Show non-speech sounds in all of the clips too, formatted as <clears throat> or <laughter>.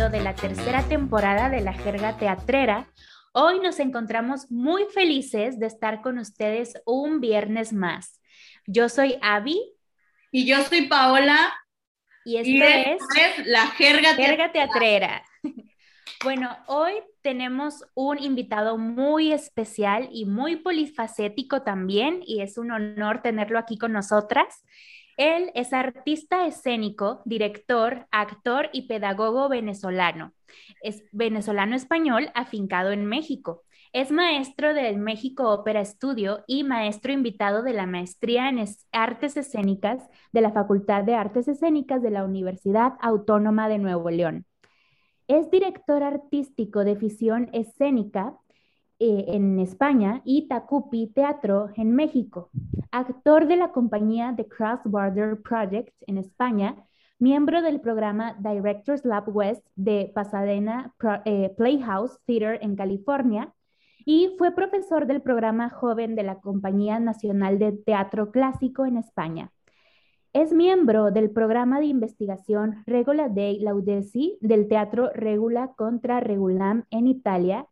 episodio de la tercera temporada de la Jerga Teatrera. Hoy nos encontramos muy felices de estar con ustedes un viernes más. Yo soy Abby. Y yo soy Paola. Y esto es, la Jerga, Jerga Teatrera. <laughs> Bueno, hoy tenemos un invitado muy especial y muy polifacético también, y es un honor tenerlo aquí con nosotras. Él es artista escénico, director, actor y pedagogo venezolano. Es venezolano español afincado en México. Es maestro del México Ópera Estudio y maestro invitado de la maestría en Artes Escénicas de la Facultad de Artes Escénicas de la Universidad Autónoma de Nuevo León. Es director artístico de ficción escénica eh, en España y Tacupi Teatro en México. Actor de la compañía The Cross Border Project en España, miembro del programa Directors Lab West de Pasadena eh, Playhouse Theater en California y fue profesor del programa joven de la Compañía Nacional de Teatro Clásico en España. Es miembro del programa de investigación Regula dei Laudesi del Teatro Regula contra Regulam en Italia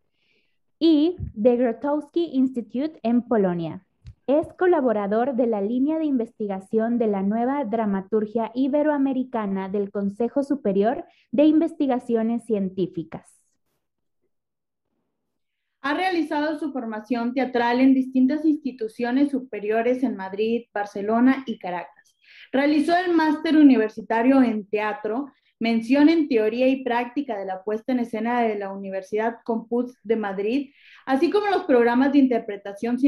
y de Grotowski Institute en Polonia. Es colaborador de la línea de investigación de la nueva dramaturgia iberoamericana del Consejo Superior de Investigaciones Científicas. Ha realizado su formación teatral en distintas instituciones superiores en Madrid, Barcelona y Caracas. Realizó el máster universitario en teatro, mención en teoría y práctica de la puesta en escena de la Universidad Compuz de Madrid, así como los programas de interpretación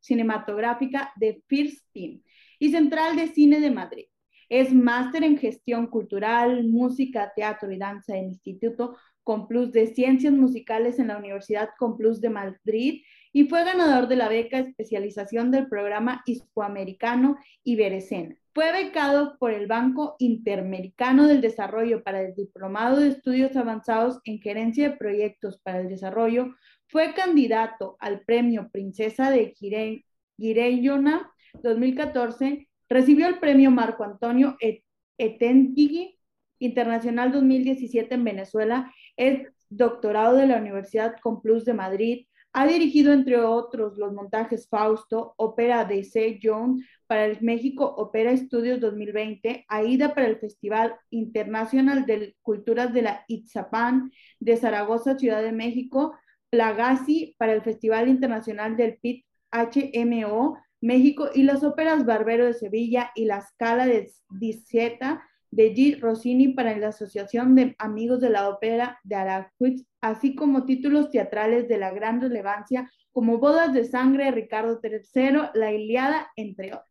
cinematográfica de First Team y Central de Cine de Madrid. Es máster en gestión cultural, música, teatro y danza en Instituto Complus de Ciencias Musicales en la Universidad Complus de Madrid y fue ganador de la beca especialización del programa hispanoamericano Iberescena. Fue becado por el Banco Interamericano del Desarrollo para el Diplomado de Estudios Avanzados en Gerencia de Proyectos para el Desarrollo. Fue candidato al Premio Princesa de Girellona 2014. Recibió el Premio Marco Antonio Etentigui Internacional 2017 en Venezuela. Es doctorado de la Universidad Complus de Madrid ha dirigido, entre otros, los montajes Fausto, Ópera de C. John para el México Opera Estudios 2020, AIDA para el Festival Internacional de Culturas de la Itzapán de Zaragoza, Ciudad de México, Plagasi para el Festival Internacional del PIT HMO México y las óperas Barbero de Sevilla y La Scala de Diceta de G. Rossini para la Asociación de Amigos de la Ópera de Aracuiz, así como títulos teatrales de la gran relevancia como Bodas de Sangre, Ricardo III, La Iliada, entre otros.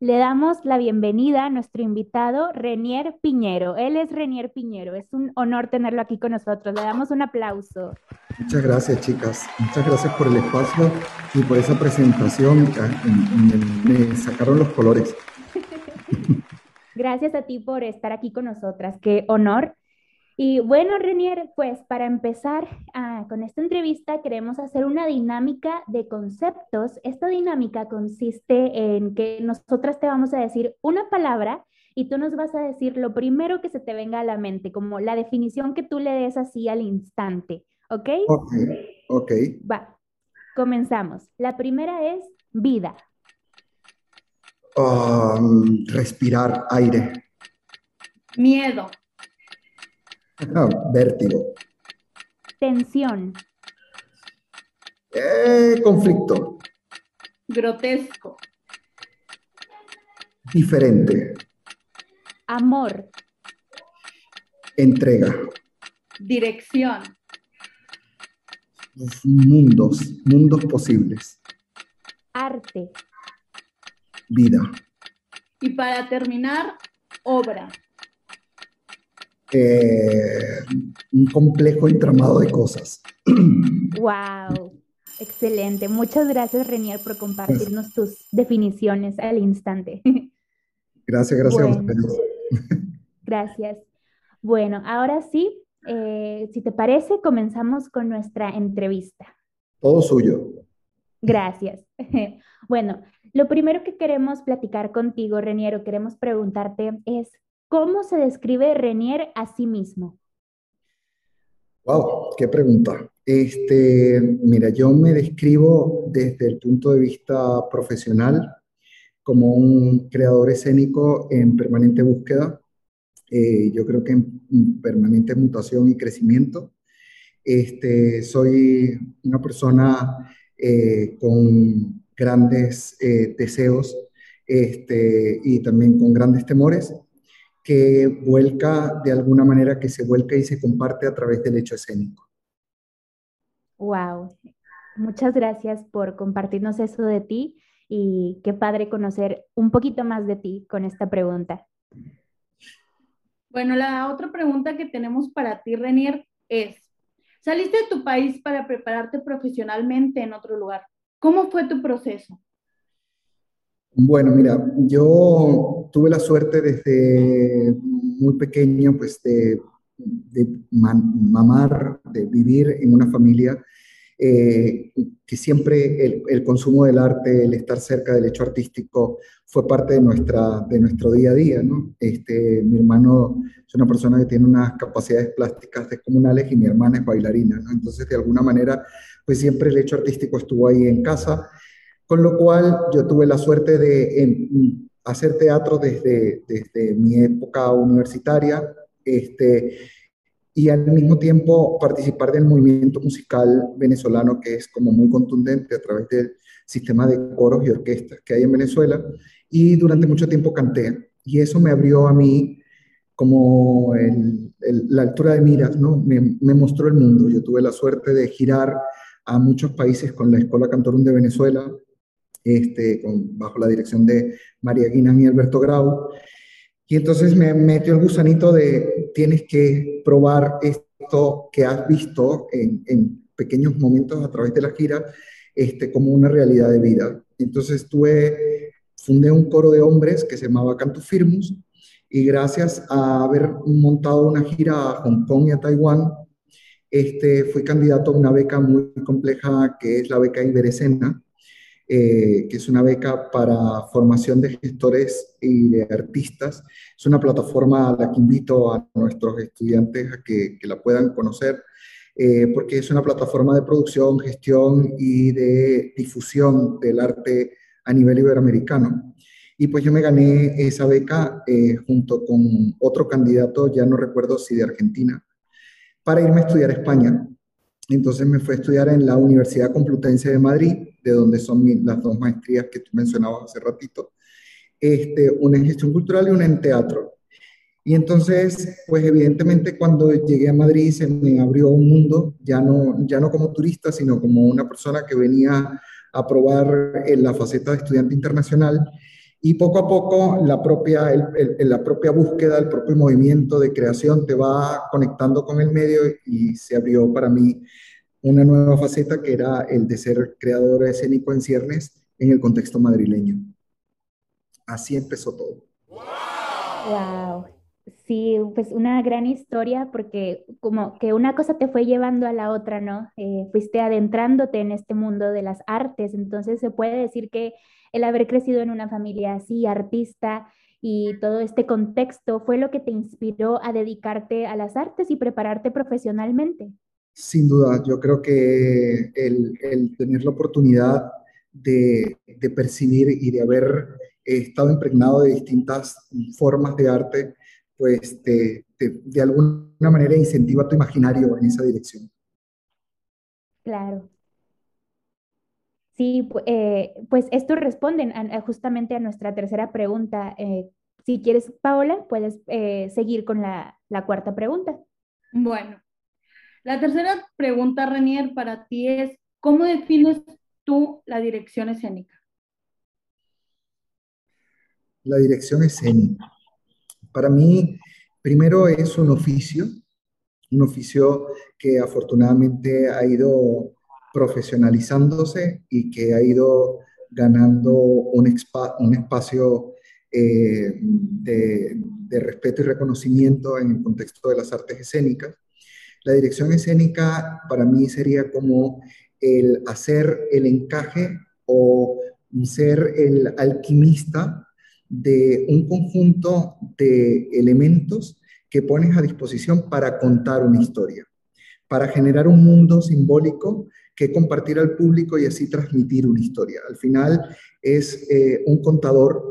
Le damos la bienvenida a nuestro invitado, Renier Piñero. Él es Renier Piñero. Es un honor tenerlo aquí con nosotros. Le damos un aplauso. Muchas gracias, chicas. Muchas gracias por el espacio y por esa presentación. Me sacaron los colores. <laughs> Gracias a ti por estar aquí con nosotras. Qué honor. Y bueno, Renier, pues para empezar ah, con esta entrevista queremos hacer una dinámica de conceptos. Esta dinámica consiste en que nosotras te vamos a decir una palabra y tú nos vas a decir lo primero que se te venga a la mente, como la definición que tú le des así al instante. ¿Ok? Ok. Ok. Va. Comenzamos. La primera es vida. Um, respirar aire. Miedo. vértigo. Tensión. Eh, conflicto. Grotesco. Diferente. Amor. Entrega. Dirección. Mundos, mundos posibles. Arte vida. Y para terminar, obra. Eh, un complejo entramado de cosas. <clears throat> ¡Wow! Excelente. Muchas gracias, Renier, por compartirnos tus definiciones al instante. <laughs> Gracias, gracias a ustedes. <laughs> Gracias. Bueno, ahora sí, eh, si te parece, comenzamos con nuestra entrevista. Todo suyo. Gracias. <laughs> Bueno, lo primero que queremos platicar contigo, Reniero, queremos preguntarte es, ¿cómo se describe Renier a sí mismo? Wow, qué pregunta. Este, mira, yo me describo desde el punto de vista profesional como un creador escénico en permanente búsqueda. Eh, yo creo que en permanente mutación y crecimiento. Este, soy una persona eh, con grandes eh, deseos este, y también con grandes temores que vuelca de alguna manera, que se vuelca y se comparte a través del hecho escénico. Wow, muchas gracias por compartirnos eso de ti y qué padre conocer un poquito más de ti con esta pregunta. Bueno, la otra pregunta que tenemos para ti, Renier, es, saliste de tu país para prepararte profesionalmente en otro lugar. ¿Cómo fue tu proceso? Bueno, mira, yo tuve la suerte desde muy pequeño, pues, de, mamar, de vivir en una familia eh, que siempre el, consumo del arte, el estar cerca del hecho artístico fue parte de, nuestra, de nuestro día a día, ¿no? Este, mi hermano es una persona que tiene unas capacidades plásticas descomunales y mi hermana es bailarina. Entonces, de alguna manera, pues siempre el hecho artístico estuvo ahí en casa con lo cual yo tuve la suerte de hacer teatro desde, desde mi época universitaria este, y al mismo tiempo participar del movimiento musical venezolano que es como muy contundente a través del sistema de coros y orquestas que hay en Venezuela. Y durante mucho tiempo canté y eso me abrió a mí como la altura de miras, ¿no? Me, mostró el mundo. Yo tuve la suerte de girar a muchos países con la Escuela Cantorum de Venezuela, este, bajo la dirección de María Guinan y Alberto Grau. Y entonces me metió el gusanito de tienes que probar esto que has visto en, pequeños momentos a través de la gira este, como una realidad de vida. Entonces tuve, fundé un coro de hombres que se llamaba Canto Firmus y gracias a haber montado una gira a Hong Kong y a Taiwán, este, fui candidato a una beca muy compleja que es la beca Iberescena, eh, que es una beca para formación de gestores y de artistas. Es una plataforma a la que invito a nuestros estudiantes a que, la puedan conocer, eh, porque es una plataforma de producción, gestión y de difusión del arte a nivel iberoamericano. Y pues yo me gané esa beca eh, junto con otro candidato, ya no recuerdo si de Argentina, para irme a estudiar a España. Entonces me fui a estudiar en la Universidad Complutense de Madrid, de donde son las dos maestrías que tú mencionabas hace ratito, este, una en gestión cultural y una en teatro. Y entonces, pues evidentemente cuando llegué a Madrid se me abrió un mundo, ya no, ya no como turista, sino como una persona que venía a probar en la faceta de estudiante internacional. Y poco a poco la propia, la propia búsqueda, el propio movimiento de creación te va conectando con el medio y se abrió para mí una nueva faceta que era el de ser creador escénico en ciernes en el contexto madrileño. Así empezó todo. Wow. Sí, pues una gran historia porque como que una cosa te fue llevando a la otra, ¿no? Eh, fuiste adentrándote en este mundo de las artes, entonces se puede decir que el haber crecido en una familia así, artista, y todo este contexto fue lo que te inspiró a dedicarte a las artes y prepararte profesionalmente. Sin duda, yo creo que el, tener la oportunidad de, percibir y de haber estado impregnado de distintas formas de arte, pues de alguna manera incentiva tu imaginario en esa dirección. Claro. Sí, eh, pues esto responde justamente a nuestra tercera pregunta. Eh, si quieres, Paola, puedes eh, seguir con la, la cuarta pregunta. Bueno, la tercera pregunta, Renier, para ti es, ¿cómo defines tú la dirección escénica? La dirección escénica. Para mí, primero es un oficio, un oficio que afortunadamente ha ido profesionalizándose y que ha ido ganando un, espacio eh, de respeto y reconocimiento en el contexto de las artes escénicas. La dirección escénica para mí sería como el hacer el encaje o ser el alquimista de un conjunto de elementos que pones a disposición para contar una historia. para generar un mundo simbólico que compartir al público y así transmitir una historia. Al final es eh, un contador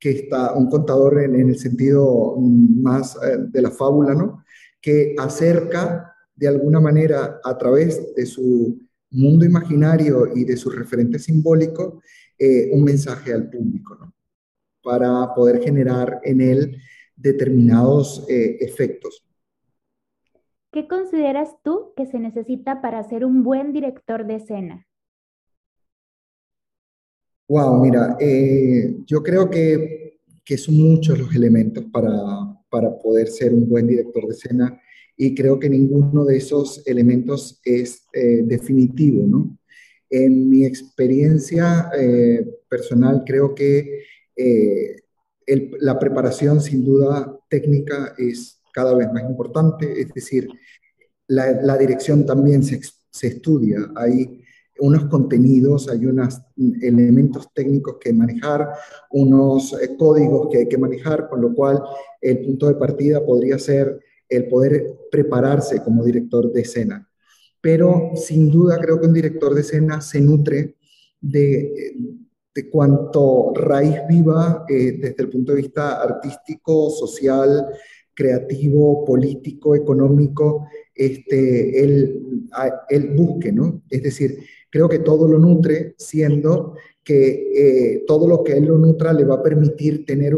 que está, un contador en, el sentido más eh, de la fábula, ¿no? Que acerca de alguna manera a través de su mundo imaginario y de su referente simbólico eh, un mensaje al público, ¿no? Para poder generar en él determinados efectos. ¿Qué consideras tú que se necesita para ser un buen director de escena? Wow, mira, eh, yo creo que, son muchos los elementos para, poder ser un buen director de escena y creo que ninguno de esos elementos es eh, definitivo, ¿no? En mi experiencia eh, personal, creo que la preparación sin duda técnica es cada vez más importante, es decir, la, dirección también se, estudia, hay unos contenidos, hay unos elementos técnicos que manejar, unos eh, códigos que hay que manejar, con lo cual el punto de partida podría ser el poder prepararse como director de escena. Pero sin duda creo que un director de escena se nutre de, de cuanto raíz viva eh, desde el punto de vista artístico, social, creativo, político, económico, este, él, él busque, ¿no? Es decir, creo que todo lo nutre siendo que eh, todo lo que él lo nutra le va a permitir tener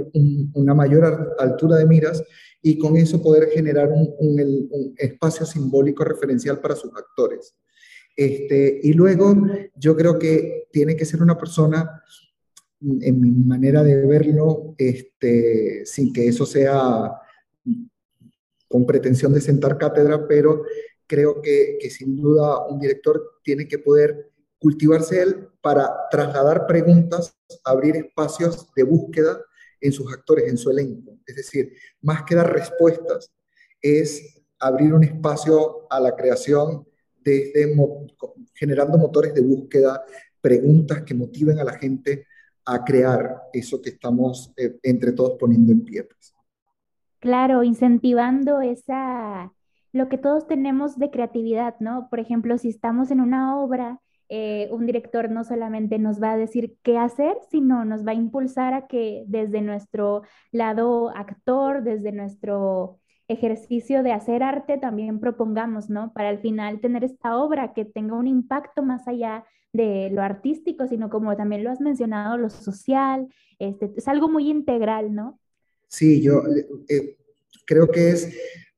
una mayor altura de miras y con eso poder generar un, espacio simbólico referencial para sus actores. Este, y luego yo creo que tiene que ser una persona, en mi manera de verlo, este, sin que eso sea con pretensión de sentar cátedra, pero creo que, sin duda un director tiene que poder cultivarse él para trasladar preguntas, abrir espacios de búsqueda en sus actores, en su elenco. Es decir, más que dar respuestas, es abrir un espacio a la creación generando motores de búsqueda, preguntas que motiven a la gente a crear eso que estamos eh, entre todos poniendo en pie. Pues. Claro, incentivando esa, lo que todos tenemos de creatividad, ¿no? Por ejemplo, si estamos en una obra, eh, un director no solamente nos va a decir qué hacer, sino nos va a impulsar a que desde nuestro lado actor, desde nuestro ejercicio de hacer arte, también propongamos, ¿no? Para al final tener esta obra que tenga un impacto más allá de lo artístico, sino como también lo has mencionado, lo social, este, es algo muy integral, ¿no? Sí, yo eh, eh, creo que es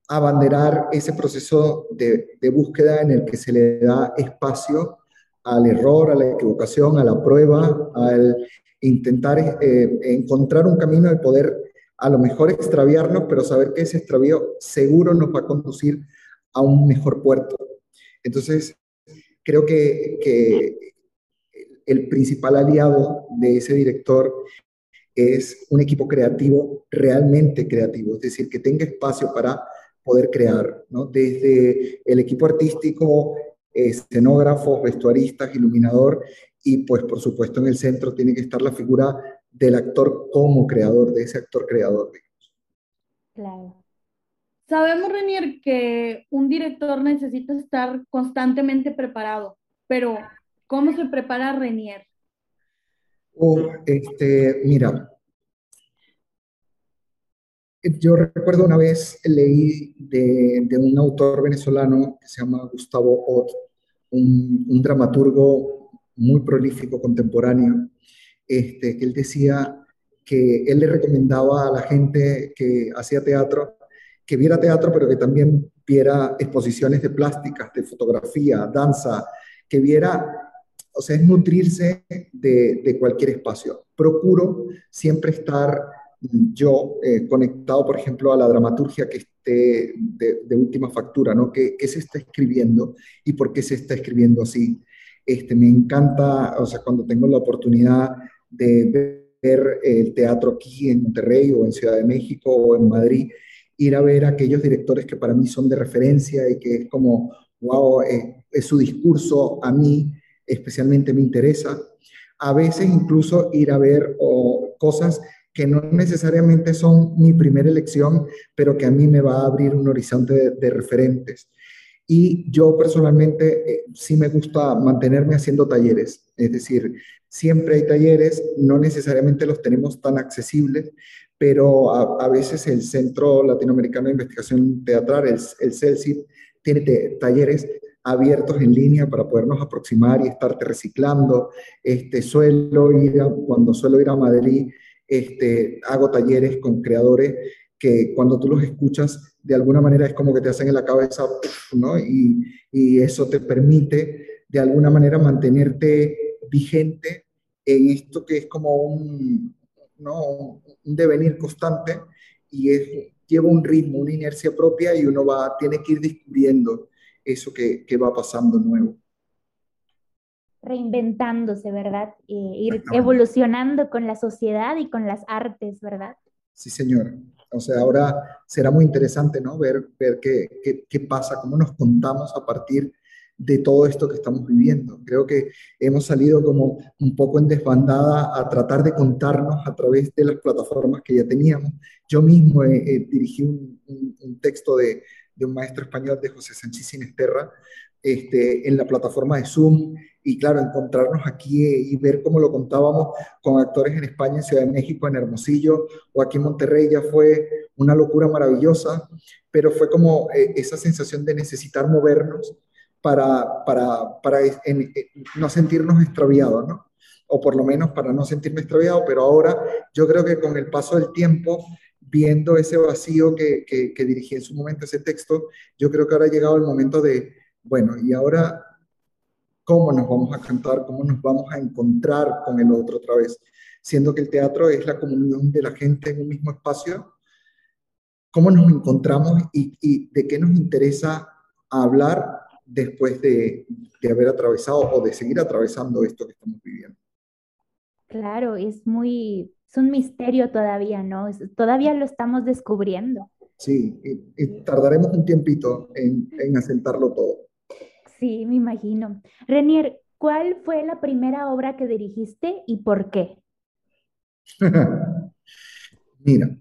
abanderar ese proceso de, búsqueda en el que se le da espacio al error, a la equivocación, a la prueba, al intentar eh, encontrar un camino de poder a lo mejor extraviarnos, pero saber que ese extravío seguro nos va a conducir a un mejor puerto. Entonces, creo que, que el principal aliado de ese director es un equipo creativo, realmente creativo, es decir, que tenga espacio para poder crear, ¿no? Desde el equipo artístico, escenógrafos, vestuaristas, iluminador, y pues por supuesto en el centro tiene que estar la figura del actor como creador, de ese actor creador. Claro. Sabemos, Renier, que un director necesita estar constantemente preparado, pero ¿cómo se prepara Renier? Oh, este, mira, yo recuerdo una vez leí de, un autor venezolano que se llama Gustavo Ott, un, dramaturgo muy prolífico contemporáneo, este, él decía que él le recomendaba a la gente que hacía teatro que viera teatro, pero que también viera exposiciones de plásticas, de fotografía, danza, que viera o sea, es nutrirse de, cualquier espacio. Procuro siempre estar yo eh, conectado, por ejemplo, a la dramaturgia que esté de, última factura, ¿no? ¿Qué, se está escribiendo y por qué se está escribiendo así? Este, me encanta, o sea, cuando tengo la oportunidad de ver el teatro aquí en Monterrey o en Ciudad de México o en Madrid, ir a ver a aquellos directores que para mí son de referencia y que es como, wow, eh, es su discurso a mí especialmente me interesa. A veces incluso ir a ver cosas que no necesariamente son mi primera elección, pero que a mí me va a abrir un horizonte de, referentes. Y yo personalmente eh, sí me gusta mantenerme haciendo talleres, es decir, siempre hay talleres, no necesariamente los tenemos tan accesibles, pero a, veces el Centro Latinoamericano de Investigación Teatral, el, el tiene talleres abiertos en línea para podernos aproximar y estarte reciclando. Este, suelo ir cuando suelo ir a Madrid, este, hago talleres con creadores que cuando tú los escuchas, de alguna manera es como que te hacen en la cabeza, ¿no? Y, y eso te permite, de alguna manera, mantenerte vigente en esto que es como un, ¿no? un devenir constante y es, lleva un ritmo, una inercia propia y uno va, tiene que ir descubriendo eso que, que va pasando nuevo. Reinventándose, ¿verdad? Eh, ir evolucionando con la sociedad y con las artes, ¿verdad? Sí, señor. O sea, ahora será muy interesante, ¿no? Ver, ver qué, qué, qué pasa, cómo nos contamos a partir de todo esto que estamos viviendo. Creo que hemos salido como un poco en desbandada a tratar de contarnos a través de las plataformas que ya teníamos. Yo mismo dirigí un, un, texto de, de, un maestro español, de José Sánchez Sinesterra, este, en la plataforma de Zoom y claro, encontrarnos aquí y ver cómo lo contábamos con actores en España, en Ciudad de México, en Hermosillo o aquí en Monterrey ya fue una locura maravillosa, pero fue como eh, esa sensación de necesitar movernos para, para, para no sentirnos extraviados, ¿no? O por lo menos para no sentirme extraviado, pero ahora yo creo que con el paso del tiempo, viendo ese vacío que, que, dirigí en su momento ese texto, yo creo que ahora ha llegado el momento de, bueno, y ahora, ¿cómo nos vamos a cantar? ¿Cómo nos vamos a encontrar con el otro otra vez? Siendo que el teatro es la comunión de la gente en un mismo espacio, ¿cómo nos encontramos y, y de qué nos interesa hablar después de, haber atravesado o de seguir atravesando esto que estamos viviendo. Claro, es muy, es un misterio todavía, ¿no? todavía lo estamos descubriendo. Sí, y, tardaremos un tiempito en, en asentarlo todo. Sí, me imagino. Renier, ¿cuál fue la primera obra que dirigiste y por qué? <laughs> Mira,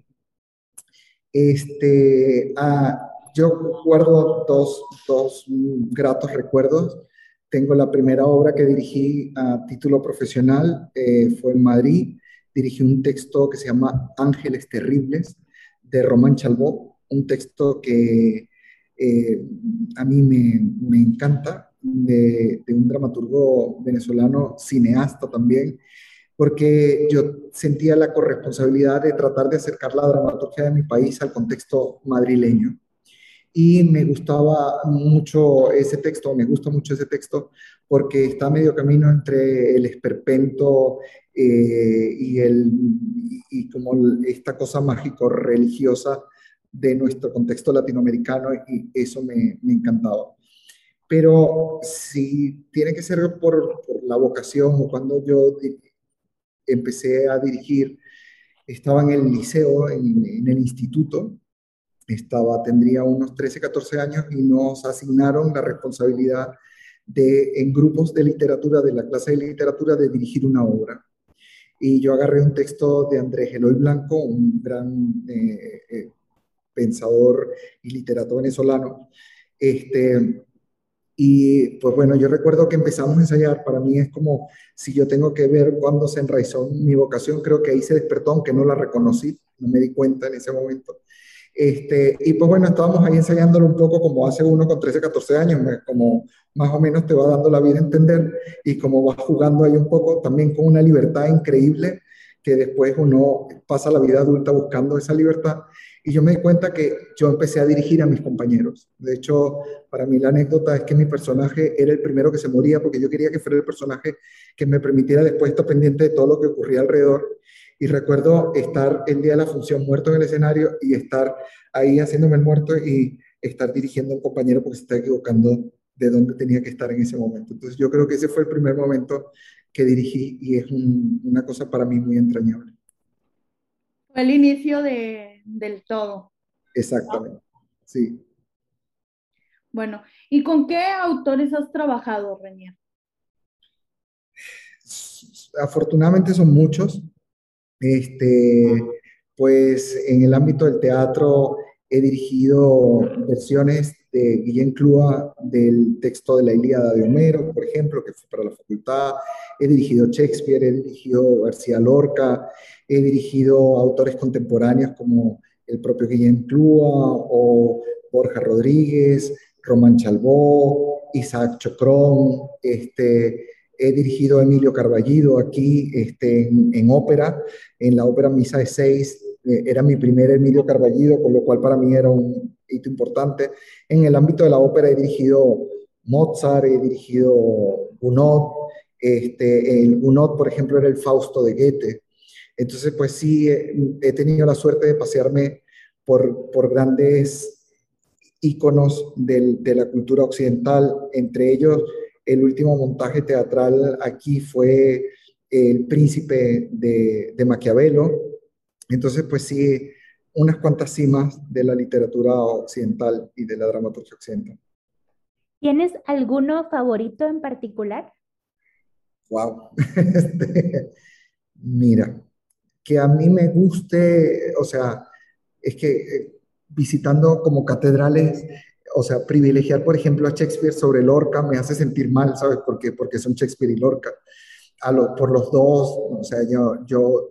este, ah, yo guardo dos, dos gratos recuerdos. Tengo la primera obra que dirigí a título profesional, eh, fue en Madrid. Dirigí un texto que se llama Ángeles Terribles de Román Chalbó, un texto que eh, a mí me, me encanta, de, de, un dramaturgo venezolano, cineasta también, porque yo sentía la corresponsabilidad de tratar de acercar la dramaturgia de mi país al contexto madrileño. Y me gustaba mucho ese texto, me gusta mucho ese texto porque está a medio camino entre el esperpento eh, y, el, y como esta cosa mágico-religiosa de nuestro contexto latinoamericano y eso me, me, encantaba. Pero si tiene que ser por, la vocación o cuando yo empecé a dirigir, estaba en el liceo, en, en el instituto, estaba, tendría unos 13, 14 años y nos asignaron la responsabilidad de, en grupos de literatura, de la clase de literatura, de dirigir una obra. Y yo agarré un texto de Andrés Eloy Blanco, un gran eh, eh, pensador y literato venezolano. Este, y pues bueno, yo recuerdo que empezamos a ensayar, para mí es como si yo tengo que ver cuándo se enraizó mi vocación, creo que ahí se despertó, aunque no la reconocí, no me di cuenta en ese momento. Este, y pues bueno, estábamos ahí ensayándolo un poco como hace uno con 13, 14 años, como más o menos te va dando la vida a entender y como vas jugando ahí un poco también con una libertad increíble que después uno pasa la vida adulta buscando esa libertad. Y yo me di cuenta que yo empecé a dirigir a mis compañeros. De hecho, para mí la anécdota es que mi personaje era el primero que se moría porque yo quería que fuera el personaje que me permitiera después estar pendiente de todo lo que ocurría alrededor y recuerdo estar el día de la función muerto en el escenario y estar ahí haciéndome el muerto y estar dirigiendo a un compañero porque se está equivocando de dónde tenía que estar en ese momento. Entonces yo creo que ese fue el primer momento que dirigí y es una cosa para mí muy entrañable. Fue el inicio de, del todo. Exactamente, sí. Bueno, ¿y con qué autores has trabajado, Renier? Afortunadamente son muchos. Este, pues en el ámbito del teatro he dirigido versiones de Guillén Clúa del texto de la Ilíada de Homero, por ejemplo, que fue para la facultad. He dirigido Shakespeare, he dirigido García Lorca, he dirigido autores contemporáneos como el propio Guillén Clúa o Borja Rodríguez, Román Chalbó, Isaac Chocrón, este, he dirigido a Emilio Carballido aquí este, en, ópera, en la ópera Misa de Seis, eh, era mi primer Emilio Carballido, con lo cual para mí era un hito importante. En el ámbito de la ópera he dirigido Mozart, he dirigido Gounod, este, el Gounod, por ejemplo, era el Fausto de Goethe. Entonces, pues sí, he, tenido la suerte de pasearme por, por grandes íconos de la cultura occidental, entre ellos el último montaje teatral aquí fue El Príncipe de, de Maquiavelo. Entonces, pues sí, unas cuantas cimas de la literatura occidental y de la dramaturgia occidental. ¿Tienes alguno favorito en particular? Wow. <laughs> Este, mira, que a mí me guste, o sea, es que eh, visitando como catedrales, o sea, privilegiar, por ejemplo, a Shakespeare sobre Lorca me hace sentir mal, ¿sabes? Porque, porque son Shakespeare y Lorca. A lo, por los dos, o sea, yo, yo,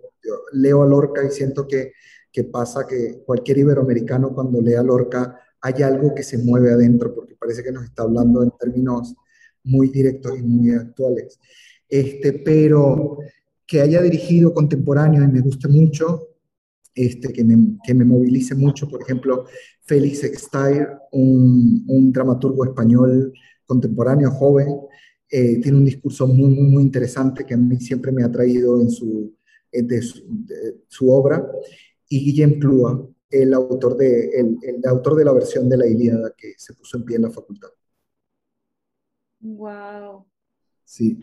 leo a Lorca y siento que, que pasa que cualquier iberoamericano cuando lee a Lorca hay algo que se mueve adentro, porque parece que nos está hablando en términos muy directos y muy actuales. Este, pero que haya dirigido contemporáneo y me guste mucho, este, que, me, que me movilice mucho, por ejemplo, Félix Extair, un, un dramaturgo español contemporáneo, joven, eh, tiene un discurso muy, muy, muy interesante que a mí siempre me ha traído en su, de su, obra, y Guillem Plúa, el autor, de, el, el, autor de la versión de la Ilíada que se puso en pie en la facultad. Wow. Sí.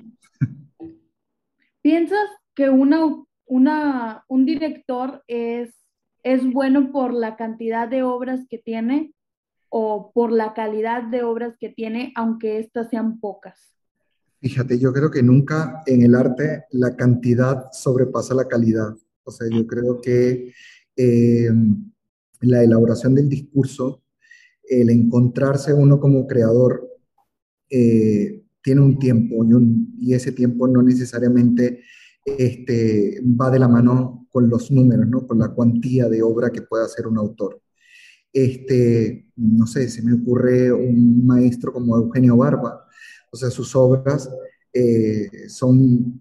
¿Piensas que una una, un director es, es bueno por la cantidad de obras que tiene o por la calidad de obras que tiene, aunque éstas sean pocas? Fíjate, yo creo que nunca en el arte la cantidad sobrepasa la calidad. O sea, yo creo que eh, la elaboración del discurso, el encontrarse uno como creador, eh, tiene un tiempo y, y, ese tiempo no necesariamente este, va de la mano con los números, ¿no? con la cuantía de obra que puede hacer un autor. Este, no sé, se me ocurre un maestro como Eugenio Barba, o sea, sus obras eh, son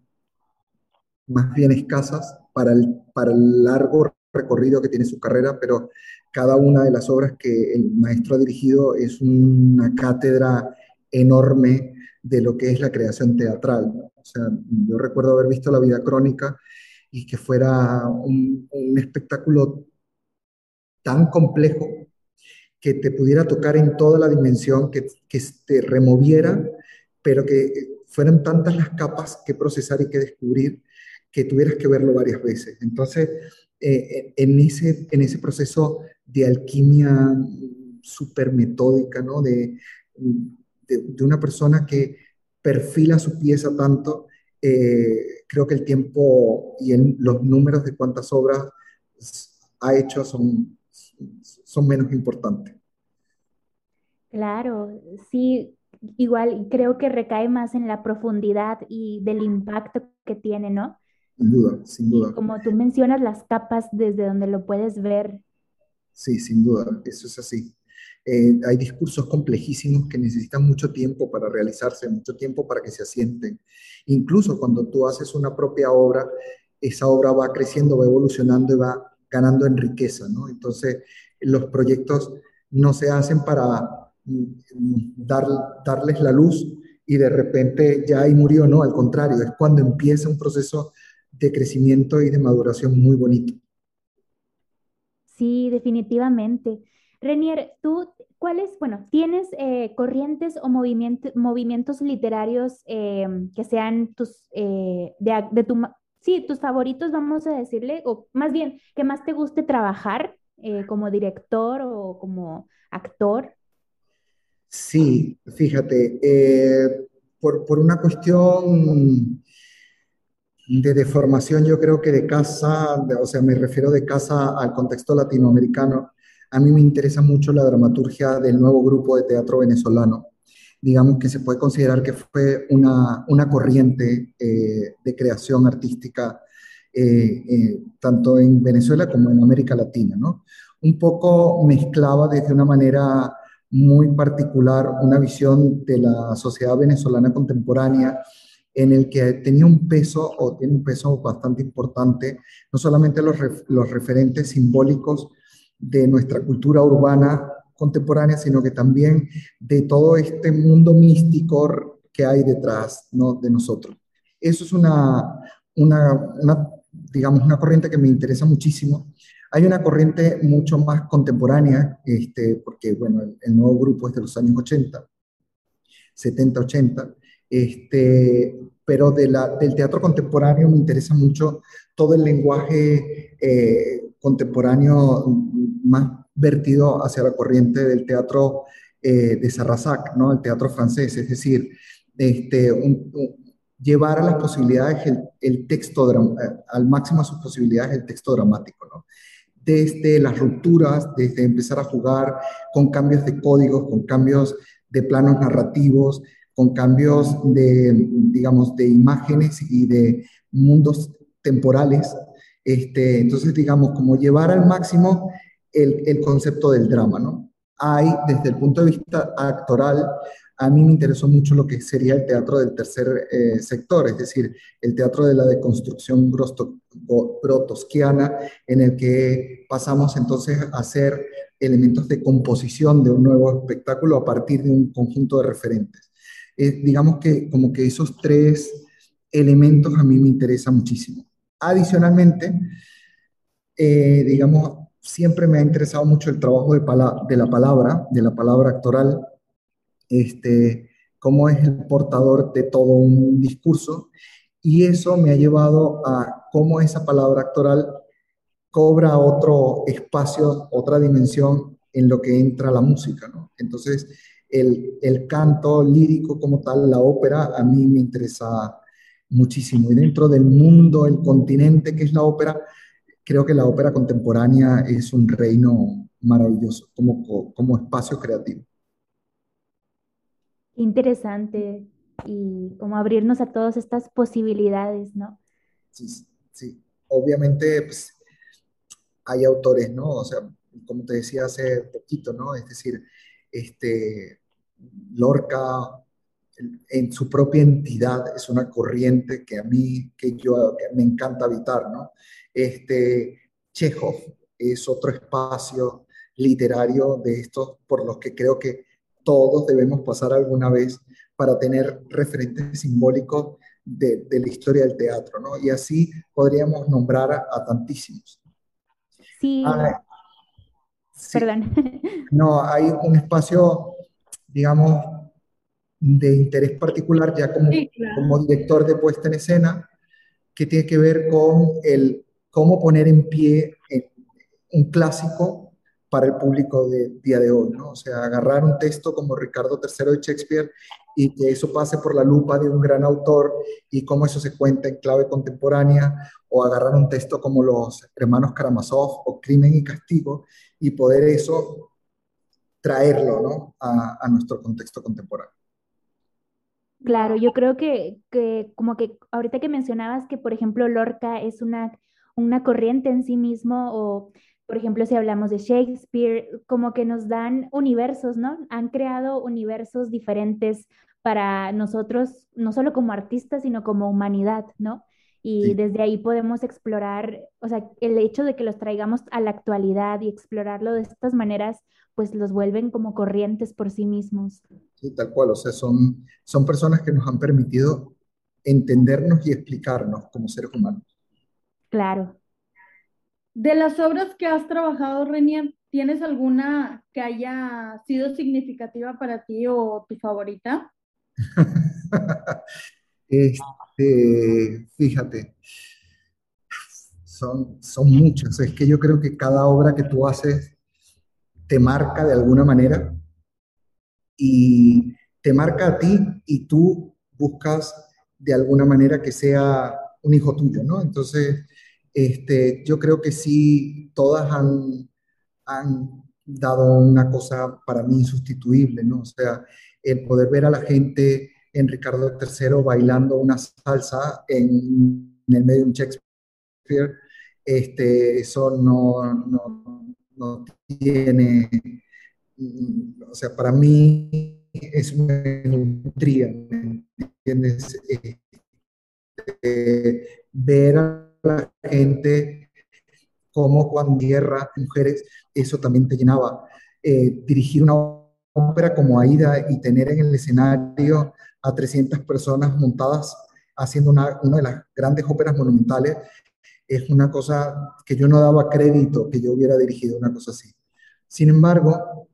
más bien escasas para el, para el largo recorrido que tiene su carrera, pero cada una de las obras que el maestro ha dirigido es una cátedra enorme de lo que es la creación teatral. O sea, yo recuerdo haber visto La vida crónica y que fuera un, espectáculo tan complejo que te pudiera tocar en toda la dimensión, que, que te removiera, pero que fueran tantas las capas que procesar y que descubrir que tuvieras que verlo varias veces. Entonces, eh, en, ese, en ese proceso de alquimia súper metódica, ¿no? De, de, una persona que perfila su pieza tanto, eh, creo que el tiempo y los números de cuántas obras ha hecho son, son menos importantes. Claro, sí, igual creo que recae más en la profundidad y del impacto que tiene, ¿no? Sin duda, sin duda. como tú mencionas, las capas desde donde lo puedes ver. Sí, sin duda, eso es así. Eh, hay discursos complejísimos que necesitan mucho tiempo para realizarse, mucho tiempo para que se asienten. Incluso cuando tú haces una propia obra, esa obra va creciendo, va evolucionando y va ganando en riqueza, ¿no? Entonces, los proyectos no se hacen para mm, dar, darles la luz y de repente ya ahí murió, no, al contrario, es cuando empieza un proceso de crecimiento y de maduración muy bonito. Sí, definitivamente. Renier, tú, ¿cuáles, bueno, tienes eh, corrientes o movimientos literarios em, que sean tus, eh, de, tu, sí, tus favoritos, vamos a decirle, o más bien, que más te guste trabajar eh, como director o como actor? Sí, fíjate, por, por, una cuestión de deformación, yo creo que de casa, o sea, me refiero de casa al contexto latinoamericano, a mí me interesa mucho la dramaturgia del nuevo grupo de teatro venezolano. Digamos que se puede considerar que fue una, una corriente eh, de creación artística eh, eh, tanto en Venezuela como en América Latina, ¿no? Un poco mezclaba desde una manera muy particular una visión de la sociedad venezolana contemporánea en el que tenía un peso o tiene un peso bastante importante, no solamente los, los referentes simbólicos de nuestra cultura urbana contemporánea, sino que también de todo este mundo místico que hay detrás de nosotros. Eso es una, una, digamos, una corriente que me interesa muchísimo. Hay una corriente mucho más contemporánea, este, porque, bueno, el, el nuevo grupo es de los años 80, 70, 80, este, pero de la, del teatro contemporáneo me interesa mucho todo el lenguaje eh, contemporáneo más vertido hacia la corriente del teatro eh, de Sarrazac, ¿no? el teatro francés, es decir, este, llevar a las posibilidades el, el texto, eh, al máximo a sus posibilidades el texto dramático, ¿no? desde las rupturas, desde empezar a jugar con cambios de códigos, con cambios de planos narrativos, con cambios de, digamos, de imágenes y de mundos temporales. Este, entonces, digamos, como llevar al máximo el, concepto del drama, ¿no? Hay, desde el punto de vista actoral, a mí me interesó mucho lo que sería el teatro del tercer eh, sector, es decir, el teatro de la deconstrucción grotowskiana, en el que pasamos entonces a hacer elementos de composición de un nuevo espectáculo a partir de un conjunto de referentes. Eh, digamos que como que esos tres elementos a mí me interesan muchísimo. Adicionalmente, eh, digamos, siempre me ha interesado mucho el trabajo de, la palabra, de la palabra actoral, este, cómo es el portador de todo un discurso, y eso me ha llevado a cómo esa palabra actoral cobra otro espacio, otra dimensión en lo que entra la música, ¿no? Entonces, el, el, canto lírico como tal, la ópera, a mí me interesa muchísimo. Y dentro del mundo, el continente que es la ópera, creo que la ópera contemporánea es un reino maravilloso como, como espacio creativo. Interesante y como abrirnos a todas estas posibilidades, ¿no? Sí, sí. Obviamente, pues, hay autores, ¿no? O sea, como te decía hace poquito, ¿no? Es decir, este, Lorca en su propia entidad es una corriente que a mí, que yo me encanta habitar, ¿no? Este, Chekhov es otro espacio literario de estos por los que creo que todos debemos pasar alguna vez para tener referentes simbólicos de, de la historia del teatro, ¿no? Y así podríamos nombrar a, a tantísimos. Sí. Ah, sí. Perdón. No, hay un espacio, digamos, de interés particular ya como, sí, claro. como director de puesta en escena, que tiene que ver con el cómo poner en pie un clásico para el público de día de hoy, ¿no? O sea, agarrar un texto como Ricardo III de Shakespeare y que eso pase por la lupa de un gran autor y cómo eso se cuenta en clave contemporánea, o agarrar un texto como los hermanos Karamazov o Crimen y Castigo y poder eso traerlo ¿no? a, a nuestro contexto contemporáneo. Claro, yo creo que, que, como que ahorita que mencionabas que, por ejemplo, Lorca es una, una corriente en sí mismo, o por ejemplo, si hablamos de Shakespeare, como que nos dan universos, ¿no? Han creado universos diferentes para nosotros, no solo como artistas, sino como humanidad, ¿no? Y sí. desde ahí podemos explorar, o sea, el hecho de que los traigamos a la actualidad y explorarlo de estas maneras, pues los vuelven como corrientes por sí mismos. Sí, tal cual, o sea, son, son personas que nos han permitido entendernos y explicarnos como seres humanos. Claro. De las obras que has trabajado, Renia, ¿tienes alguna que haya sido significativa para ti o tu favorita? <laughs> este, fíjate, son, son muchas. Es que yo creo que cada obra que tú haces te marca de alguna manera y te marca a ti y tú buscas de alguna manera que sea un hijo tuyo, ¿no? Entonces, este, yo creo que sí, todas han, han dado una cosa para mí insustituible, ¿no? O sea, el poder ver a la gente en Ricardo III bailando una salsa en, el medio de un Shakespeare, este, eso no, tiene, o sea, para mí es una nutría, ¿me entiendes? Este, ver a la gente como cuando guerra mujeres, eso también te llenaba. Eh, dirigir una ópera como Aida y tener en el escenario a 300 personas montadas haciendo una, una de las grandes óperas monumentales, es una cosa que yo no daba crédito que yo hubiera dirigido una cosa así. Sin embargo,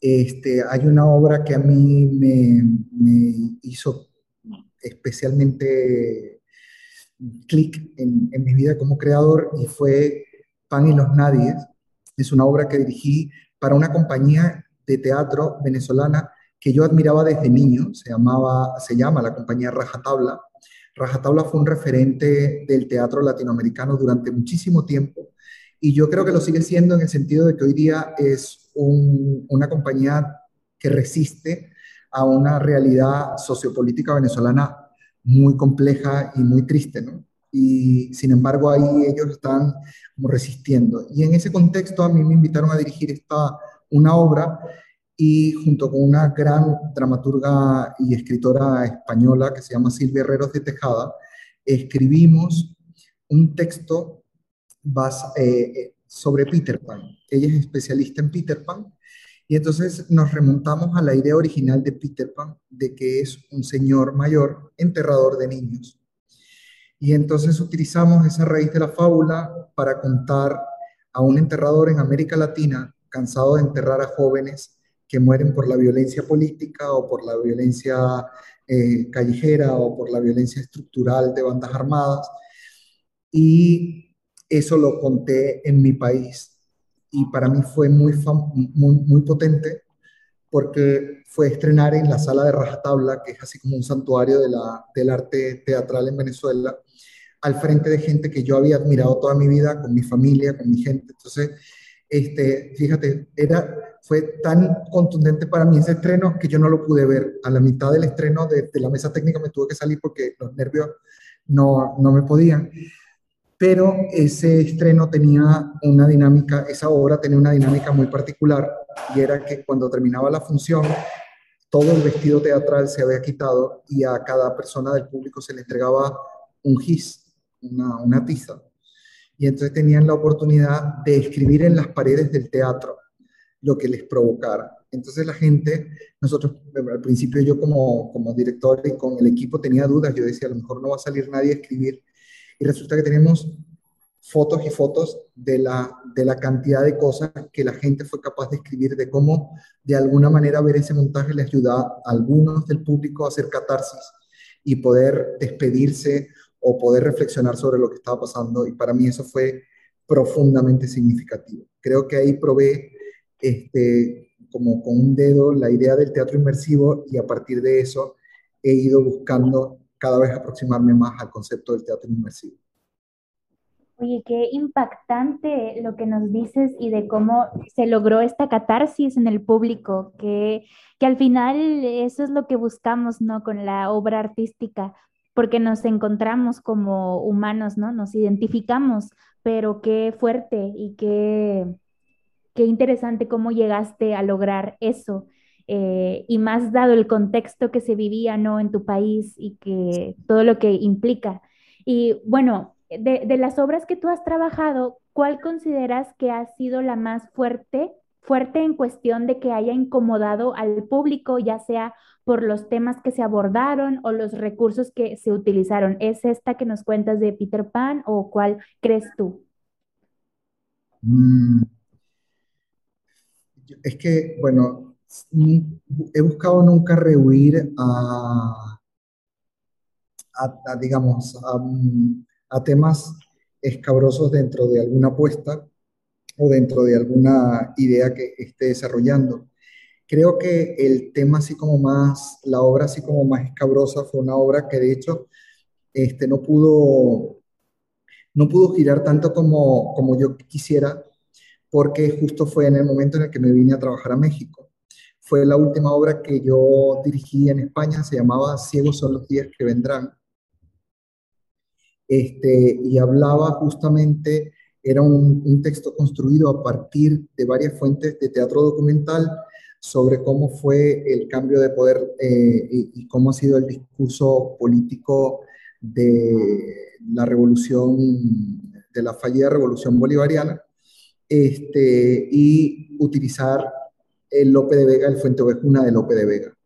este, hay una obra que a mí me, me hizo especialmente clic en, en, mi vida como creador y fue Pan y los Nadies. Es una obra que dirigí para una compañía de teatro venezolana que yo admiraba desde niño, se, llamaba, se llama la compañía Rajatabla. Rajatabla fue un referente del teatro latinoamericano durante muchísimo tiempo y yo creo que lo sigue siendo en el sentido de que hoy día es una compañía que resiste a una realidad sociopolítica venezolana muy compleja y muy triste, ¿no? Y sin embargo ahí ellos están como resistiendo. Y en ese contexto a mí me invitaron a dirigir esta, una obra y junto con una gran dramaturga y escritora española que se llama Silvia Herreros de Tejada, escribimos un texto eh, sobre Peter Pan. Ella es especialista en Peter Pan y entonces nos remontamos a la idea original de Peter Pan, de que es un señor mayor enterrador de niños. Y entonces utilizamos esa raíz de la fábula para contar a un enterrador en América Latina cansado de enterrar a jóvenes que mueren por la violencia política o por la violencia eh, callejera o por la violencia estructural de bandas armadas. Y eso lo conté en mi país y para mí fue muy, muy, potente porque fue estrenar en la sala de Rajatabla, que es así como un santuario del arte teatral en Venezuela, al frente de gente que yo había admirado toda mi vida, con mi familia, con mi gente. Entonces, este, fíjate, era, fue tan contundente para mí ese estreno que yo no lo pude ver. A la mitad del estreno de, la mesa técnica me tuve que salir porque los nervios no, no me podían pero ese estreno tenía una dinámica, esa obra tenía una dinámica muy particular y era que cuando terminaba la función, todo el vestido teatral se había quitado y a cada persona del público se le entregaba un gis, una, una tiza. Y entonces tenían la oportunidad de escribir en las paredes del teatro lo que les provocara. Entonces la gente, nosotros al principio yo como, como director y con el equipo tenía dudas, yo decía, a lo mejor no va a salir nadie a escribir y resulta que tenemos fotos y fotos de la, de la cantidad de cosas que la gente fue capaz de escribir, de cómo de alguna manera ver ese montaje le ayuda a algunos del público a hacer catarsis y poder despedirse o poder reflexionar sobre lo que estaba pasando. Y para mí eso fue profundamente significativo. Creo que ahí probé este, como con un dedo la idea del teatro inmersivo y a partir de eso he ido buscando cada vez aproximarme más al concepto del teatro inmersivo. Oye, qué impactante lo que nos dices y de cómo se logró esta catarsis en el público, que, que al final eso es lo que buscamos, ¿no? Con la obra artística, porque nos encontramos como humanos, ¿no? Nos identificamos, pero qué fuerte y qué, qué interesante cómo llegaste a lograr eso. Eh, y más dado el contexto que se vivía ¿no? en tu país y que todo lo que implica. Y bueno, de, de, las obras que tú has trabajado, ¿cuál consideras que ha sido la más fuerte, fuerte en cuestión de que haya incomodado al público, ya sea por los temas que se abordaron o los recursos que se utilizaron? ¿Es esta que nos cuentas de Peter Pan o cuál crees tú? Mm. Es que, bueno, he buscado nunca rehuir a, digamos, a, temas escabrosos dentro de alguna apuesta o dentro de alguna idea que esté desarrollando. Creo que el tema así como más, la obra así como más escabrosa fue una obra que de hecho este, no pudo no pudo girar tanto como, como yo quisiera porque justo fue en el momento en el que me vine a trabajar a México. Fue la última obra que yo dirigí en España, se llamaba Ciegos son los días que vendrán. Este, y hablaba justamente, era un, texto construido a partir de varias fuentes de teatro documental sobre cómo fue el cambio de poder eh, y, cómo ha sido el discurso político de la revolución, de la fallida revolución bolivariana, este, y utilizar el Lope de Vega, el Fuente Ovejuna de Lope de Vega.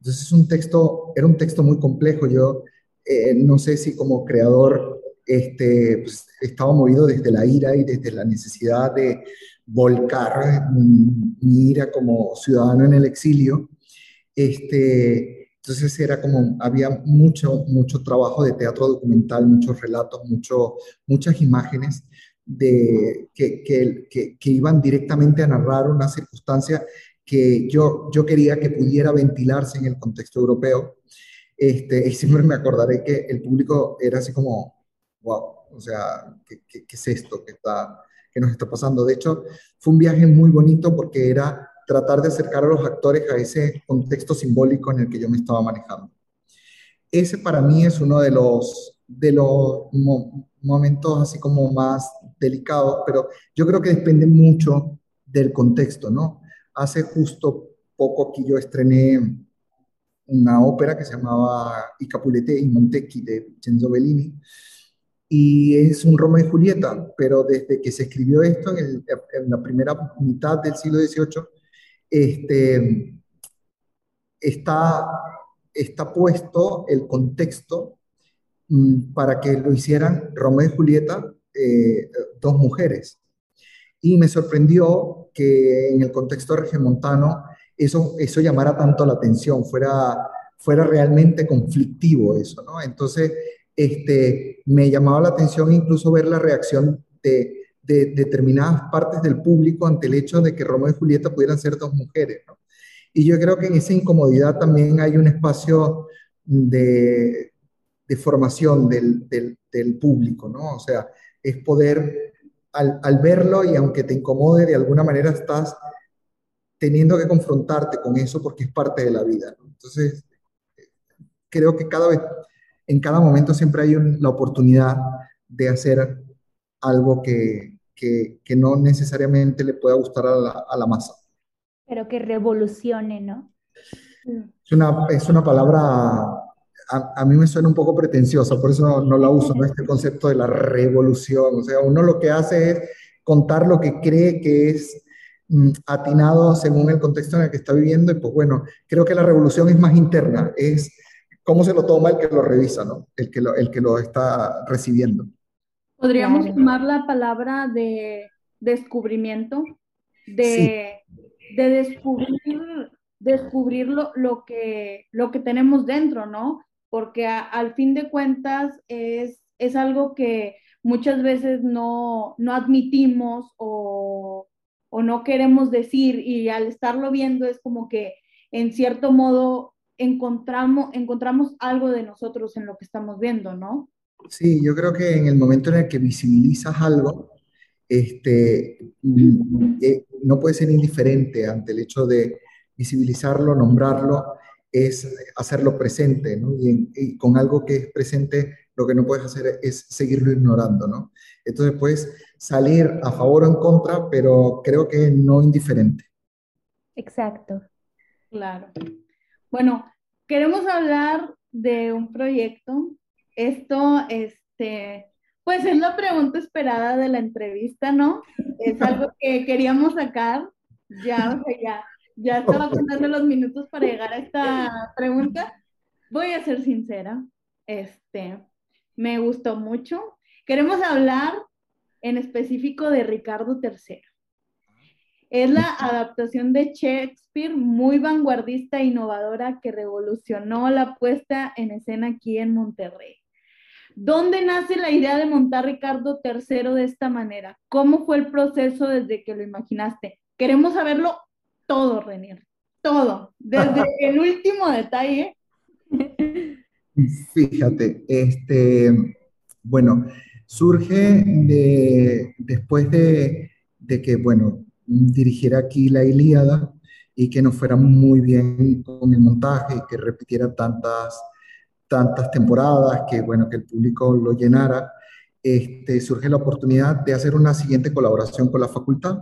Entonces es un texto, era un texto muy complejo. Yo eh, no sé si como creador este, pues, estaba movido desde la ira y desde la necesidad de volcar mi ira como ciudadano en el exilio. Este, entonces era como, había mucho, mucho trabajo de teatro documental, muchos relatos, mucho, muchas imágenes de, que, que, que, iban directamente a narrar una circunstancia que yo, yo quería que pudiera ventilarse en el contexto europeo. Este, y siempre me acordaré que el público era así como, wow, o sea, ¿qué, qué, es esto que, está, que nos está pasando? De hecho, fue un viaje muy bonito porque era tratar de acercar a los actores a ese contexto simbólico en el que yo me estaba manejando. Ese para mí es uno de los, de los momentos así como más delicados, pero yo creo que depende mucho del contexto, ¿no? Hace justo poco que yo estrené una ópera que se llamaba I Capulete y Montecchi de Vincenzo Bellini, y es un Romeo y Julieta, pero desde que se escribió esto en, en la primera mitad del siglo XVIII, este, está, está puesto el contexto mm, para que lo hicieran Romeo y Julieta, eh, dos mujeres. Y me sorprendió que en el contexto regiomontano eso, eso llamara tanto la atención, fuera, fuera realmente conflictivo eso, ¿no? Entonces, este, me llamaba la atención incluso ver la reacción de, de, determinadas partes del público ante el hecho de que Romeo y Julieta pudieran ser dos mujeres, ¿no? Y yo creo que en esa incomodidad también hay un espacio de, de formación del, del, del, público, ¿no? O sea, es poder, al, al, verlo y aunque te incomode, de alguna manera estás teniendo que confrontarte con eso porque es parte de la vida, ¿no? Entonces, creo que cada vez, en cada momento siempre hay la oportunidad de hacer algo que, que, que no necesariamente le pueda gustar a la, a la masa. Pero que revolucione, ¿no? Es una, es una palabra, a, a, mí me suena un poco pretenciosa, por eso no, la uso, ¿no? Este concepto de la revolución. O sea, uno lo que hace es contar lo que cree que es mm, atinado según el contexto en el que está viviendo, y pues bueno, creo que la revolución es más interna, es cómo se lo toma el que lo revisa, ¿no? El que lo, el que lo está recibiendo. Podríamos tomar la palabra de descubrimiento, de, de descubrir, descubrir lo, que, lo que tenemos dentro, ¿no? Porque al fin de cuentas es, es algo que muchas veces no, no admitimos o, o no queremos decir y al estarlo viendo es como que en cierto modo encontramos, encontramos algo de nosotros en lo que estamos viendo, ¿no? Sí, yo creo que en el momento en el que visibilizas algo, este, mm, eh, no puede ser indiferente ante el hecho de visibilizarlo, nombrarlo, es hacerlo presente, ¿no? Y, con algo que es presente, lo que no puedes hacer es seguirlo ignorando, ¿no? Entonces puedes salir a favor o en contra, pero creo que no indiferente. Exacto. Claro. Bueno, queremos hablar de un proyecto esto, este, pues es la pregunta esperada de la entrevista, ¿no? Es algo que queríamos sacar. Ya, o sea, ya, ya estaba contando los minutos para llegar a esta pregunta. Voy a ser sincera, este, me gustó mucho. Queremos hablar en específico de Ricardo III. Es la adaptación de Shakespeare muy vanguardista e innovadora que revolucionó la puesta en escena aquí en Monterrey. ¿Dónde nace la idea de montar Ricardo III de esta manera? ¿Cómo fue el proceso desde que lo imaginaste? Queremos saberlo todo, Renier, todo, desde <laughs> el último detalle. Fíjate, este, bueno, surge de, después de, de que, bueno, dirigiera aquí la Ilíada y que nos fuera muy bien con el montaje, que repitiera tantas, tantas temporadas, que, bueno, que el público lo llenara. Este, surge la oportunidad de hacer una siguiente colaboración con la facultad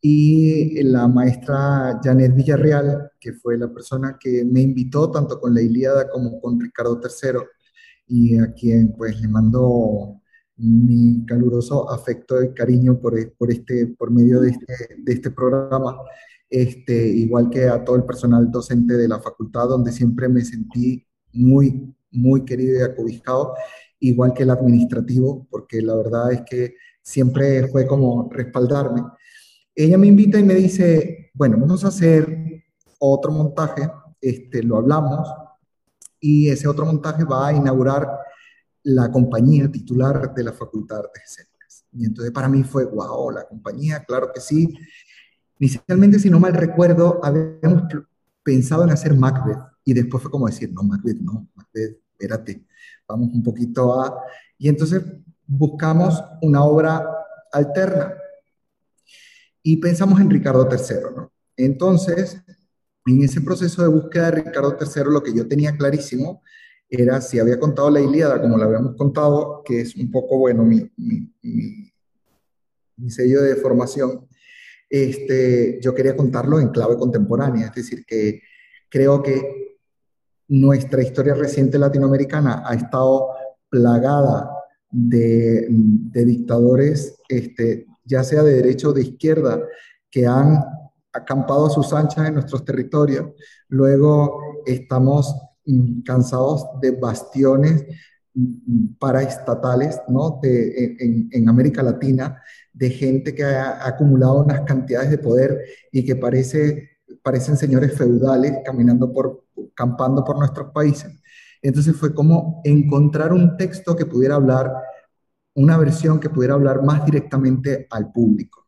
y la maestra Janet Villarreal, que fue la persona que me invitó tanto con la Ilíada como con Ricardo III, y a quien pues le mando mi caluroso afecto y cariño por, por, este, por medio de este, de este programa, este, igual que a todo el personal docente de la facultad, donde siempre me sentí muy, muy querido y acobijado, igual que el administrativo, porque la verdad es que siempre fue como respaldarme ella me invita y me dice, bueno, vamos a hacer otro montaje, este, lo hablamos, y ese otro montaje va a inaugurar la compañía titular de la Facultad de Artes Escénicas. Y entonces para mí fue, wow, la compañía, claro que sí. Inicialmente, si no mal recuerdo, habíamos pensado en hacer Macbeth, y después fue como decir, no, Macbeth, no, Macbeth, espérate, vamos un poquito a... Y entonces buscamos una obra alterna y pensamos en Ricardo III, ¿no? Entonces, en ese proceso de búsqueda de Ricardo III, lo que yo tenía clarísimo era si había contado la Ilíada como la habíamos contado, que es un poco, bueno, mi, mi, sello de formación, este, yo quería contarlo en clave contemporánea, es decir, que creo que nuestra historia reciente latinoamericana ha estado plagada de, de dictadores este, ya sea de derecha o de izquierda, que han acampado a sus anchas en nuestros territorios. Luego estamos cansados de bastiones mm, paraestatales ¿no? de, en, América Latina, de gente que ha, acumulado unas cantidades de poder y que parece, parecen señores feudales caminando por, campando por nuestros países. Entonces fue como encontrar un texto que pudiera hablar una versión que pudiera hablar más directamente al público.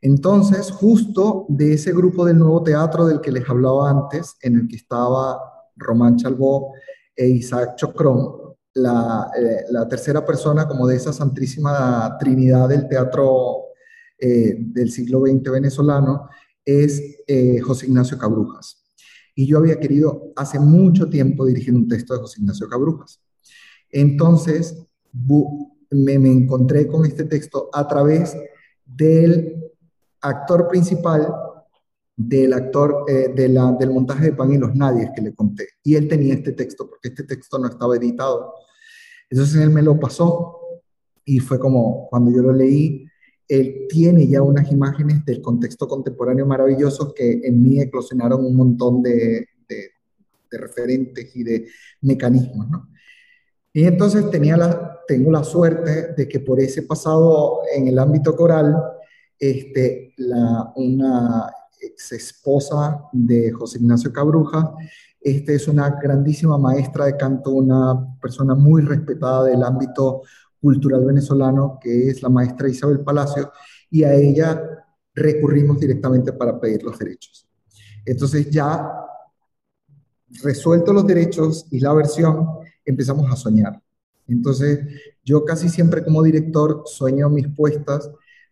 Entonces, justo de ese grupo del nuevo teatro del que les hablaba antes, en el que estaba Román Chalbó e Isaac Chocrón, la, eh, tercera persona como de esa santísima trinidad del teatro eh, del siglo XX venezolano, es eh, José Ignacio Cabrujas. Y yo había querido hace mucho tiempo dirigir un texto de José Ignacio Cabrujas. Entonces, me, encontré con este texto a través del actor principal del actor eh, de la, del montaje de Pan y los Nadies que le conté. Y él tenía este texto, porque este texto no estaba editado. Entonces él me lo pasó y fue como, cuando yo lo leí, él tiene ya unas imágenes del contexto contemporáneo maravilloso que en mí eclosionaron un montón de, de, referentes y de mecanismos. Y entonces tenía la, tengo la suerte de que por ese pasado en el ámbito coral, este, la, una ex esposa de José Ignacio Cabruja, este, es una grandísima maestra de canto, una persona muy respetada del ámbito cultural venezolano, que es la maestra Isabel Palacio, y a ella recurrimos directamente para pedir los derechos. Entonces ya resuelto los derechos y la versión, empezamos a soñar. Entonces, yo casi siempre como director sueño mis puestas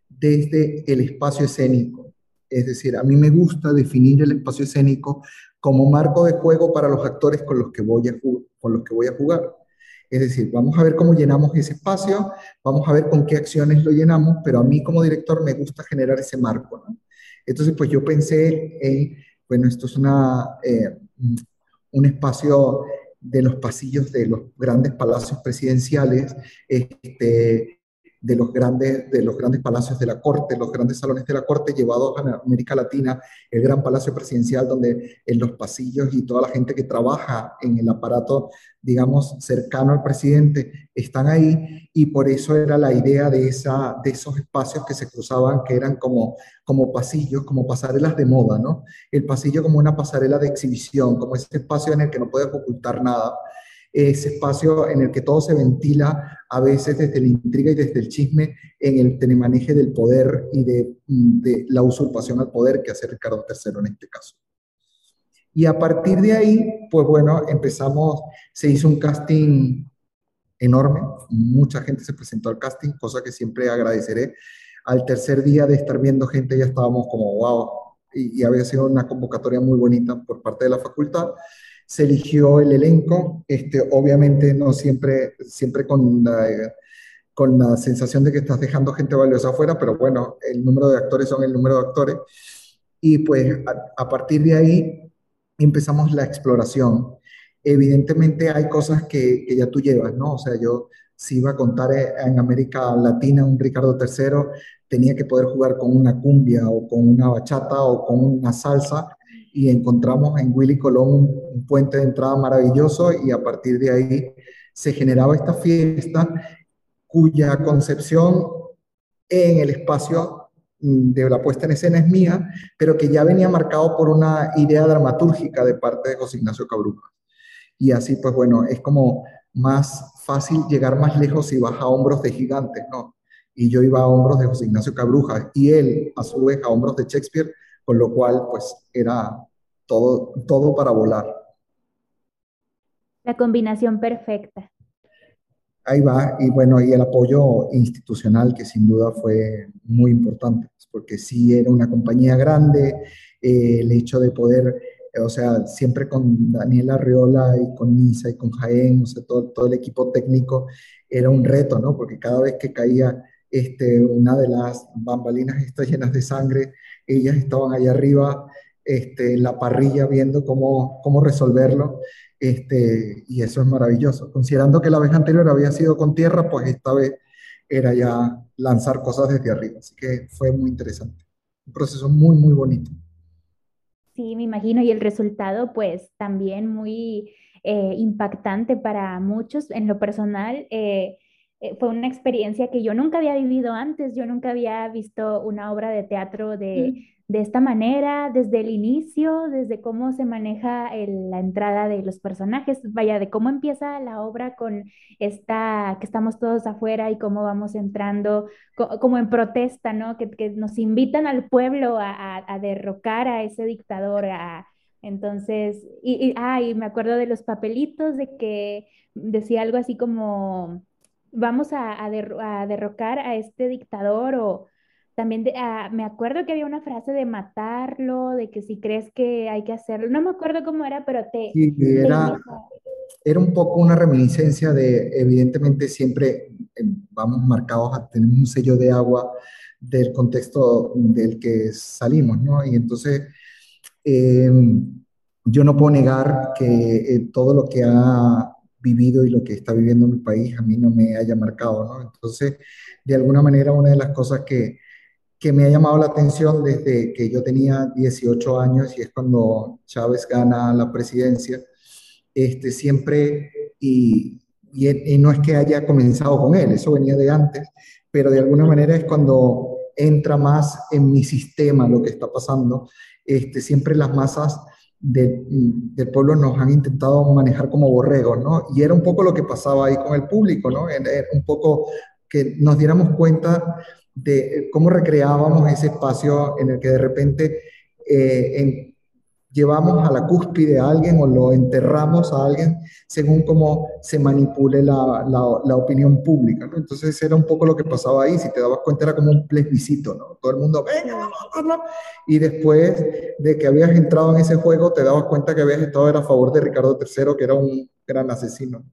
desde el espacio escénico. Es decir, a mí me gusta definir el espacio escénico como marco de juego para los actores con los que voy a, con los que voy a jugar. Es decir, vamos a ver cómo llenamos ese espacio, vamos a ver con qué acciones lo llenamos, pero a mí como director me gusta generar ese marco. Entonces, pues yo pensé en, bueno, esto es una, eh, un espacio de los pasillos de los grandes palacios presidenciales, este, de los, grandes, de los grandes palacios de la corte, los grandes salones de la corte llevados a América Latina, el gran palacio presidencial donde en los pasillos y toda la gente que trabaja en el aparato, digamos, cercano al presidente, están ahí y por eso era la idea de, esa, de esos espacios que se cruzaban, que eran como, como pasillos, como pasarelas de moda, ¿no? El pasillo como una pasarela de exhibición, como ese espacio en el que no puedes ocultar nada ese espacio en el que todo se ventila a veces desde la intriga y desde el chisme en el tenemaneje del poder y de, de, la usurpación al poder que hace Ricardo III en este caso. Y a partir de ahí, pues bueno, empezamos, se hizo un casting enorme, mucha gente se presentó al casting, cosa que siempre agradeceré al tercer día de estar viendo gente ya estábamos como, wow, y, había sido una convocatoria muy bonita por parte de la facultad. Se eligió el elenco, este, obviamente no siempre, siempre con la, con la sensación de que estás dejando gente valiosa afuera, pero bueno, el número de actores son el número de actores. Y pues a, partir de ahí empezamos la exploración. Evidentemente hay cosas que, que, ya tú llevas, ¿no? O sea, yo si iba a contar eh, en América Latina un Ricardo III, tenía que poder jugar con una cumbia o con una bachata o con una salsa y encontramos en Willy Colón un, puente de entrada maravilloso y a partir de ahí se generaba esta fiesta cuya concepción en el espacio mm, de la puesta en escena es mía, pero que ya venía marcado por una idea dramatúrgica de parte de José Ignacio Cabruja. Y así, pues bueno, es como más fácil llegar más lejos si vas a hombros de gigantes, ¿no? Y yo iba a hombros de José Ignacio Cabruja y él, a su vez, a hombros de Shakespeare, con lo cual, pues, era todo, todo para volar. La combinación perfecta. Ahí va, y bueno, y el apoyo institucional que sin duda fue muy importante, porque sí era una compañía grande, eh, el hecho de poder o sea, siempre con Daniel Arriola y con Nisa y con Jaén, o sea, todo, todo el equipo técnico era un reto, ¿no? Porque cada vez que caía este, una de las bambalinas estas llenas de sangre, ellas estaban allá arriba este, en la parrilla viendo cómo, cómo resolverlo, este, y eso es maravilloso. Considerando que la vez anterior había sido con tierra, pues esta vez era ya lanzar cosas desde arriba, así que fue muy interesante. Un proceso muy, muy bonito. Sí, me imagino, y el resultado pues también muy eh, impactante para muchos. En lo personal, eh, eh, fue una experiencia que yo nunca había vivido antes, yo nunca había visto una obra de teatro de, de esta manera, desde el inicio, desde cómo se maneja la entrada de los personajes, vaya, de cómo empieza la obra con esta, que estamos todos afuera y cómo vamos entrando, como en protesta, ¿no? Que, que, nos invitan al pueblo a, a, derrocar a ese dictador, a, entonces, y, y, ah, y me acuerdo de los papelitos de que decía algo así como, vamos a, a derrocar a este dictador o también ah, me acuerdo que había una frase de matarlo, de que si crees que hay que hacerlo, no me acuerdo cómo era, pero te... Sí, era, era un poco una reminiscencia de, evidentemente siempre eh, vamos marcados a tener un sello de agua del contexto del que salimos, ¿no? Y entonces em, yo no puedo negar que eh, todo lo que ha vivido y lo que está viviendo mi país a mí no me haya marcado, ¿no? Entonces, de alguna manera, una de las cosas que que me ha llamado la atención desde que yo tenía 18 años y es cuando Chávez gana la presidencia, este, siempre, y, y, no es que haya comenzado con él, eso venía de antes, pero de alguna manera es cuando entra más en mi sistema lo que está pasando, este, siempre las masas del pueblo nos han intentado manejar como borregos, ¿no? Y era un poco lo que pasaba ahí con el público, ¿no? Un poco que nos diéramos cuenta de cómo recreábamos ese espacio en el que de repente eh, llevamos a la cúspide a alguien o lo enterramos a alguien según cómo se manipule la, la, opinión pública. ¿no? Entonces era un poco lo que pasaba ahí, si te dabas cuenta era como un plebiscito, ¿no? todo el mundo, venga, vamos y después de que habías entrado en ese juego te dabas cuenta que habías estado a favor de Ricardo III, que era un gran asesino.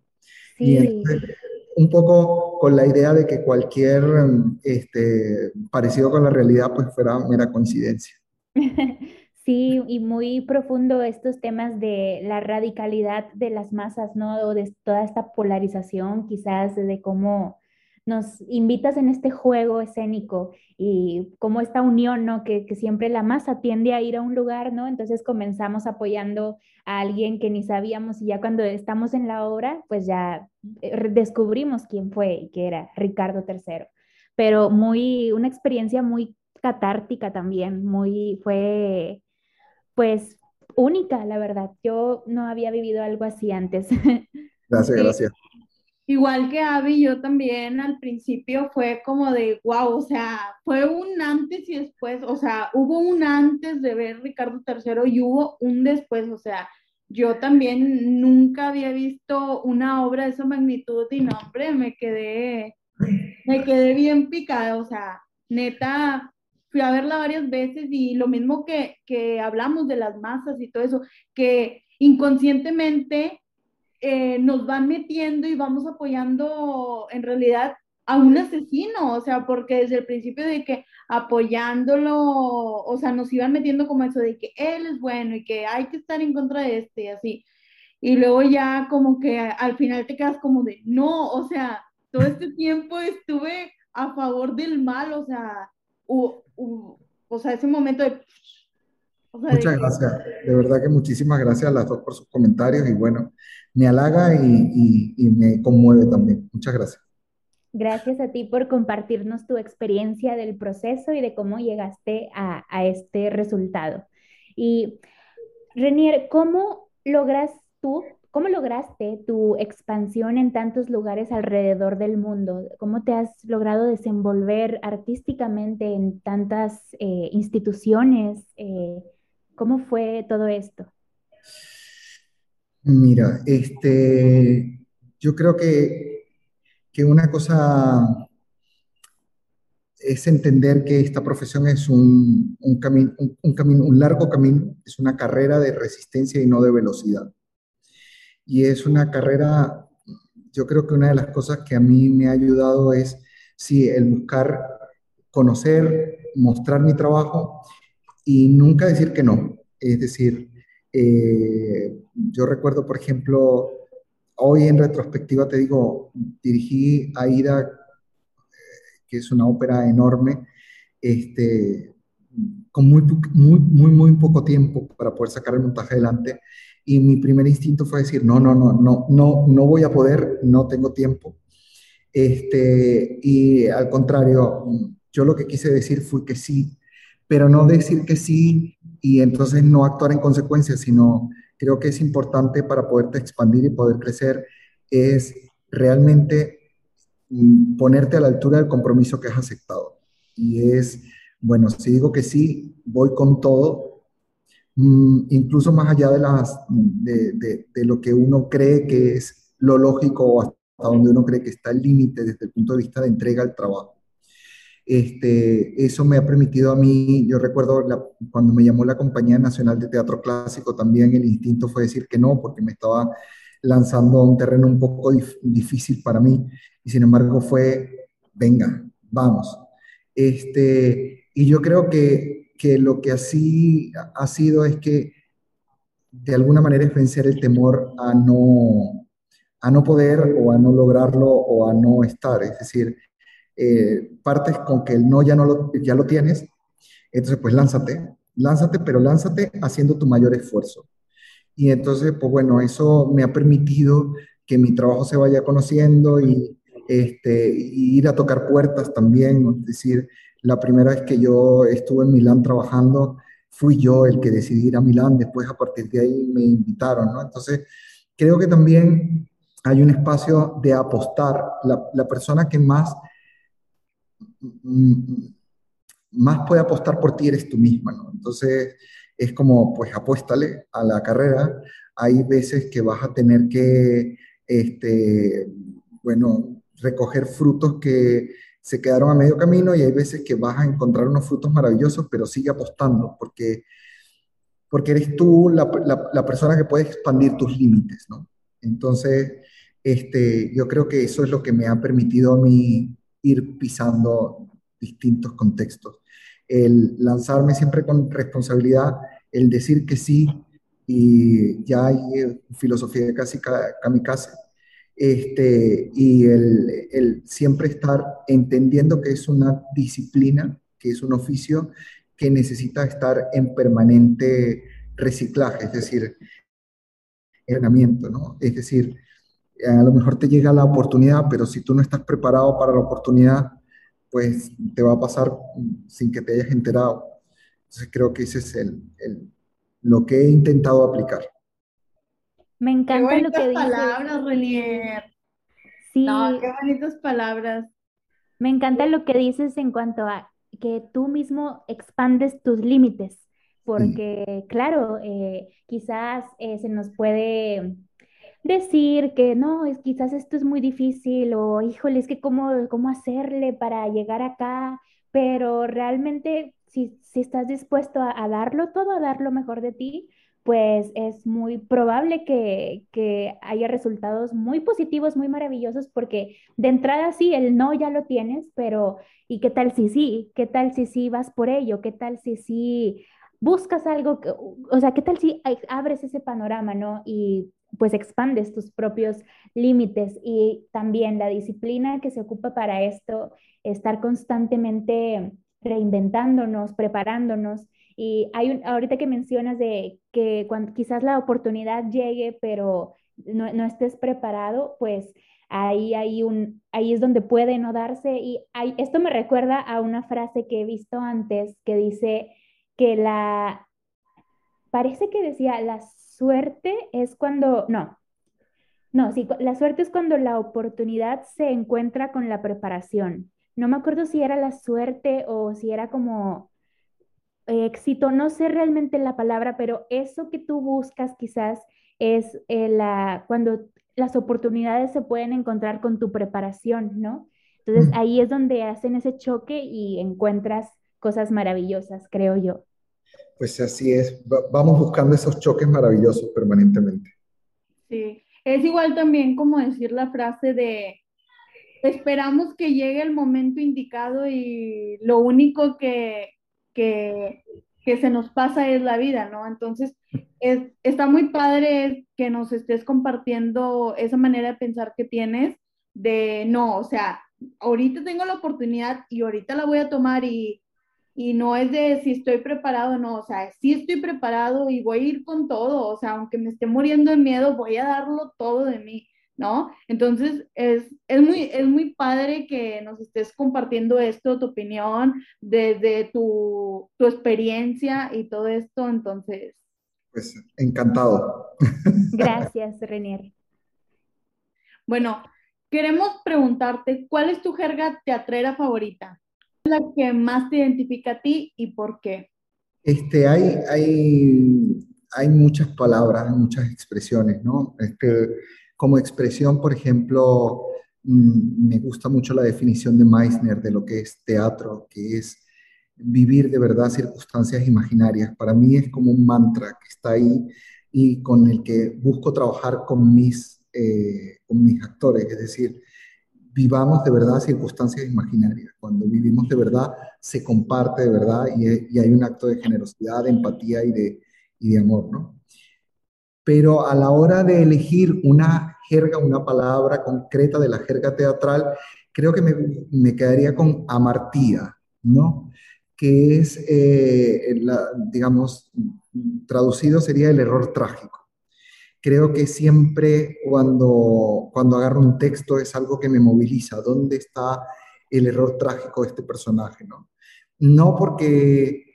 Sí un poco con la idea de que cualquier este, parecido con la realidad pues fuera mera coincidencia. <laughs> Sí, y muy profundo estos temas de la radicalidad de las masas, ¿no? O de toda esta polarización, quizás de cómo nos invitas en este juego escénico y como esta unión, ¿no? Que, siempre la masa tiende a ir a un lugar, ¿no? Entonces comenzamos apoyando a alguien que ni sabíamos y ya cuando estamos en la obra, pues ya eh, descubrimos quién fue y que era Ricardo III. Pero muy, una experiencia muy catártica también, muy, fue, pues, única, la verdad. Yo no había vivido algo así antes. <laughs> Gracias, gracias. Igual que Abby, yo también al principio fue como de, wow, o sea, fue un antes y después, o sea, hubo un antes de ver Ricardo III y hubo un después, o sea, yo también nunca había visto una obra de esa magnitud y no, hombre, me quedé, me quedé bien picada, o sea, neta, fui a verla varias veces y lo mismo que, que hablamos de las masas y todo eso, que inconscientemente eh, nos van metiendo y vamos apoyando en realidad a un asesino, o sea, porque desde el principio de que apoyándolo, o sea, nos iban metiendo como eso de que él es bueno y que hay que estar en contra de este y así. Y luego ya como que al final te quedas como de, no, o sea, todo este tiempo estuve a favor del mal, o sea, o sea, ese momento de... Muchas gracias, de verdad que muchísimas gracias a las dos por sus comentarios y bueno, me halaga y, y me conmueve también. Muchas gracias. Gracias a ti por compartirnos tu experiencia del proceso y de cómo llegaste a, a este resultado. Y Renier, ¿cómo logras tú, cómo lograste tu expansión en tantos lugares alrededor del mundo? ¿Cómo te has logrado desenvolver artísticamente en tantas eh, instituciones? Eh, ¿Cómo fue todo esto? Mira, este, yo creo que que una cosa es entender que esta profesión es un, un, camino, un, camino, un largo camino, es una carrera de resistencia y no de velocidad. Y es una carrera, yo creo que una de las cosas que a mí me ha ayudado es, sí, el buscar conocer, mostrar mi trabajo y nunca decir que no. Es decir, eh, yo recuerdo, por ejemplo, hoy en retrospectiva te digo, dirigí Aida, que es una ópera enorme, este, con muy, muy, muy, muy poco tiempo para poder sacar el montaje adelante. Y mi primer instinto fue decir, no, no, no, no, no, no voy a poder, no tengo tiempo. Este, y al contrario, yo lo que quise decir fue que sí, pero no decir que sí y entonces no actuar en consecuencia, sino creo que es importante para poderte expandir y poder crecer, es realmente mm, ponerte a la altura del compromiso que has aceptado. Y es, bueno, si digo que sí, voy con todo, incluso más allá de, lo que uno cree que es lo lógico o hasta donde uno cree que está el límite desde el punto de vista de entrega al trabajo. Este, eso me ha permitido a mí, yo recuerdo cuando me llamó la Compañía Nacional de Teatro Clásico, también el instinto fue decir que no, porque me estaba lanzando a un terreno un poco difícil para mí, y sin embargo fue, venga, vamos. Este, y yo creo que, que lo que así ha sido es que de alguna manera es vencer el temor a no, a no poder o a no lograrlo o a no estar. Es decir, eh, partes con que el no ya, no lo, ya lo tienes, entonces pues lánzate, lánzate, pero lánzate haciendo tu mayor esfuerzo. Y entonces, pues bueno, eso me ha permitido que mi trabajo se vaya conociendo y, este, ir a tocar puertas también. Es decir, la primera vez que yo estuve en Milán trabajando, fui yo el que decidí ir a Milán, después a partir de ahí me invitaron, ¿no? Entonces, creo que también hay un espacio de apostar. La, persona que más más puede apostar por ti eres tú misma, ¿no? Entonces, es como, pues apuéstale a la carrera. Hay veces que vas a tener que, este, bueno, recoger frutos que se quedaron a medio camino y hay veces que vas a encontrar unos frutos maravillosos, pero sigue apostando porque, porque eres tú la, la, persona que puede expandir tus límites, ¿no? Entonces, este, yo creo que eso es lo que me ha permitido a mí ir pisando distintos contextos. El lanzarme siempre con responsabilidad, el decir que sí, y ya hay eh, filosofía de casi kamikaze, este, y el, siempre estar entendiendo que es una disciplina, que es un oficio que necesita estar en permanente reciclaje, es decir, entrenamiento, ¿no? Es decir, a lo mejor te llega la oportunidad, pero si tú no estás preparado para la oportunidad, pues te va a pasar sin que te hayas enterado. Entonces creo que ese es el lo que he intentado aplicar. Me encanta lo que dices. palabras, Renier. Sí. No, qué bonitas palabras. Me encanta lo que dices en cuanto a que tú mismo expandes tus límites, porque claro, eh, quizás eh, se nos puede decir que no, es, quizás esto es muy difícil o híjole, es que cómo, cómo hacerle para llegar acá, pero realmente si, si estás dispuesto a, a darlo todo, a dar lo mejor de ti, pues es muy probable que, que haya resultados muy positivos, muy maravillosos, porque de entrada sí, el no ya lo tienes, pero ¿y qué tal si sí? ¿Qué tal si sí vas por ello? ¿Qué tal si sí buscas algo? que- o sea, ¿qué tal si abres ese panorama, ¿no? Y pues expandes tus propios límites y también la disciplina que se ocupa para esto, estar constantemente reinventándonos, preparándonos y hay un, ahorita que mencionas de que cuando quizás la oportunidad llegue, pero no, no estés preparado, pues ahí un, ahí es donde puede no darse. Y esto me recuerda a una frase que he visto antes que dice que la, parece que decía, la suerte es cuando, no, no, sí, la suerte es cuando la oportunidad se encuentra con la preparación. No me acuerdo si era la suerte o si era como eh, éxito, no sé realmente la palabra, pero eso que tú buscas quizás es eh, la, cuando las oportunidades se pueden encontrar con tu preparación, ¿no? Entonces Mm, ahí es donde hacen ese choque y encuentras cosas maravillosas, creo yo. Pues así es, Va- vamos buscando esos choques maravillosos permanentemente. Sí, es igual también como decir la frase de esperamos que llegue el momento indicado y lo único que, que, que se nos pasa es la vida, ¿no? Entonces, es, está muy padre que nos estés compartiendo esa manera de pensar que tienes de no, o sea, ahorita tengo la oportunidad y ahorita la voy a tomar y, y no es de si estoy preparado o no, o sea, sí estoy preparado y voy a ir con todo, o sea, aunque me esté muriendo de miedo, voy a darlo todo de mí. ¿No? Entonces, es, es muy, es muy padre que nos estés compartiendo esto, tu opinión, desde tu, tu experiencia y todo esto. Entonces, Pues encantado. <laughs> Gracias, Renier. bueno, queremos preguntarte, ¿cuál es tu jerga teatrera favorita? ¿Cuál es la que más te identifica a ti y por qué? Este, hay, hay, hay muchas palabras, muchas expresiones, ¿no? Este, como expresión, por ejemplo, mm, me gusta mucho la definición de Meissner de lo que es teatro, que es vivir de verdad circunstancias imaginarias. Para mí es como un mantra que está ahí y con el que busco trabajar con mis, eh, con mis actores, es decir, vivamos de verdad circunstancias imaginarias. Cuando vivimos de verdad, se comparte de verdad y, y hay un acto de generosidad, de empatía y de, y de amor, ¿no? Pero a la hora de elegir una jerga, una palabra concreta de la jerga teatral, creo que me, me quedaría con amartía, ¿no? Que es, eh, digamos, traducido sería el error trágico creo que siempre cuando, cuando agarro un texto es algo que me moviliza. ¿Dónde está el error trágico de este personaje? No, no porque,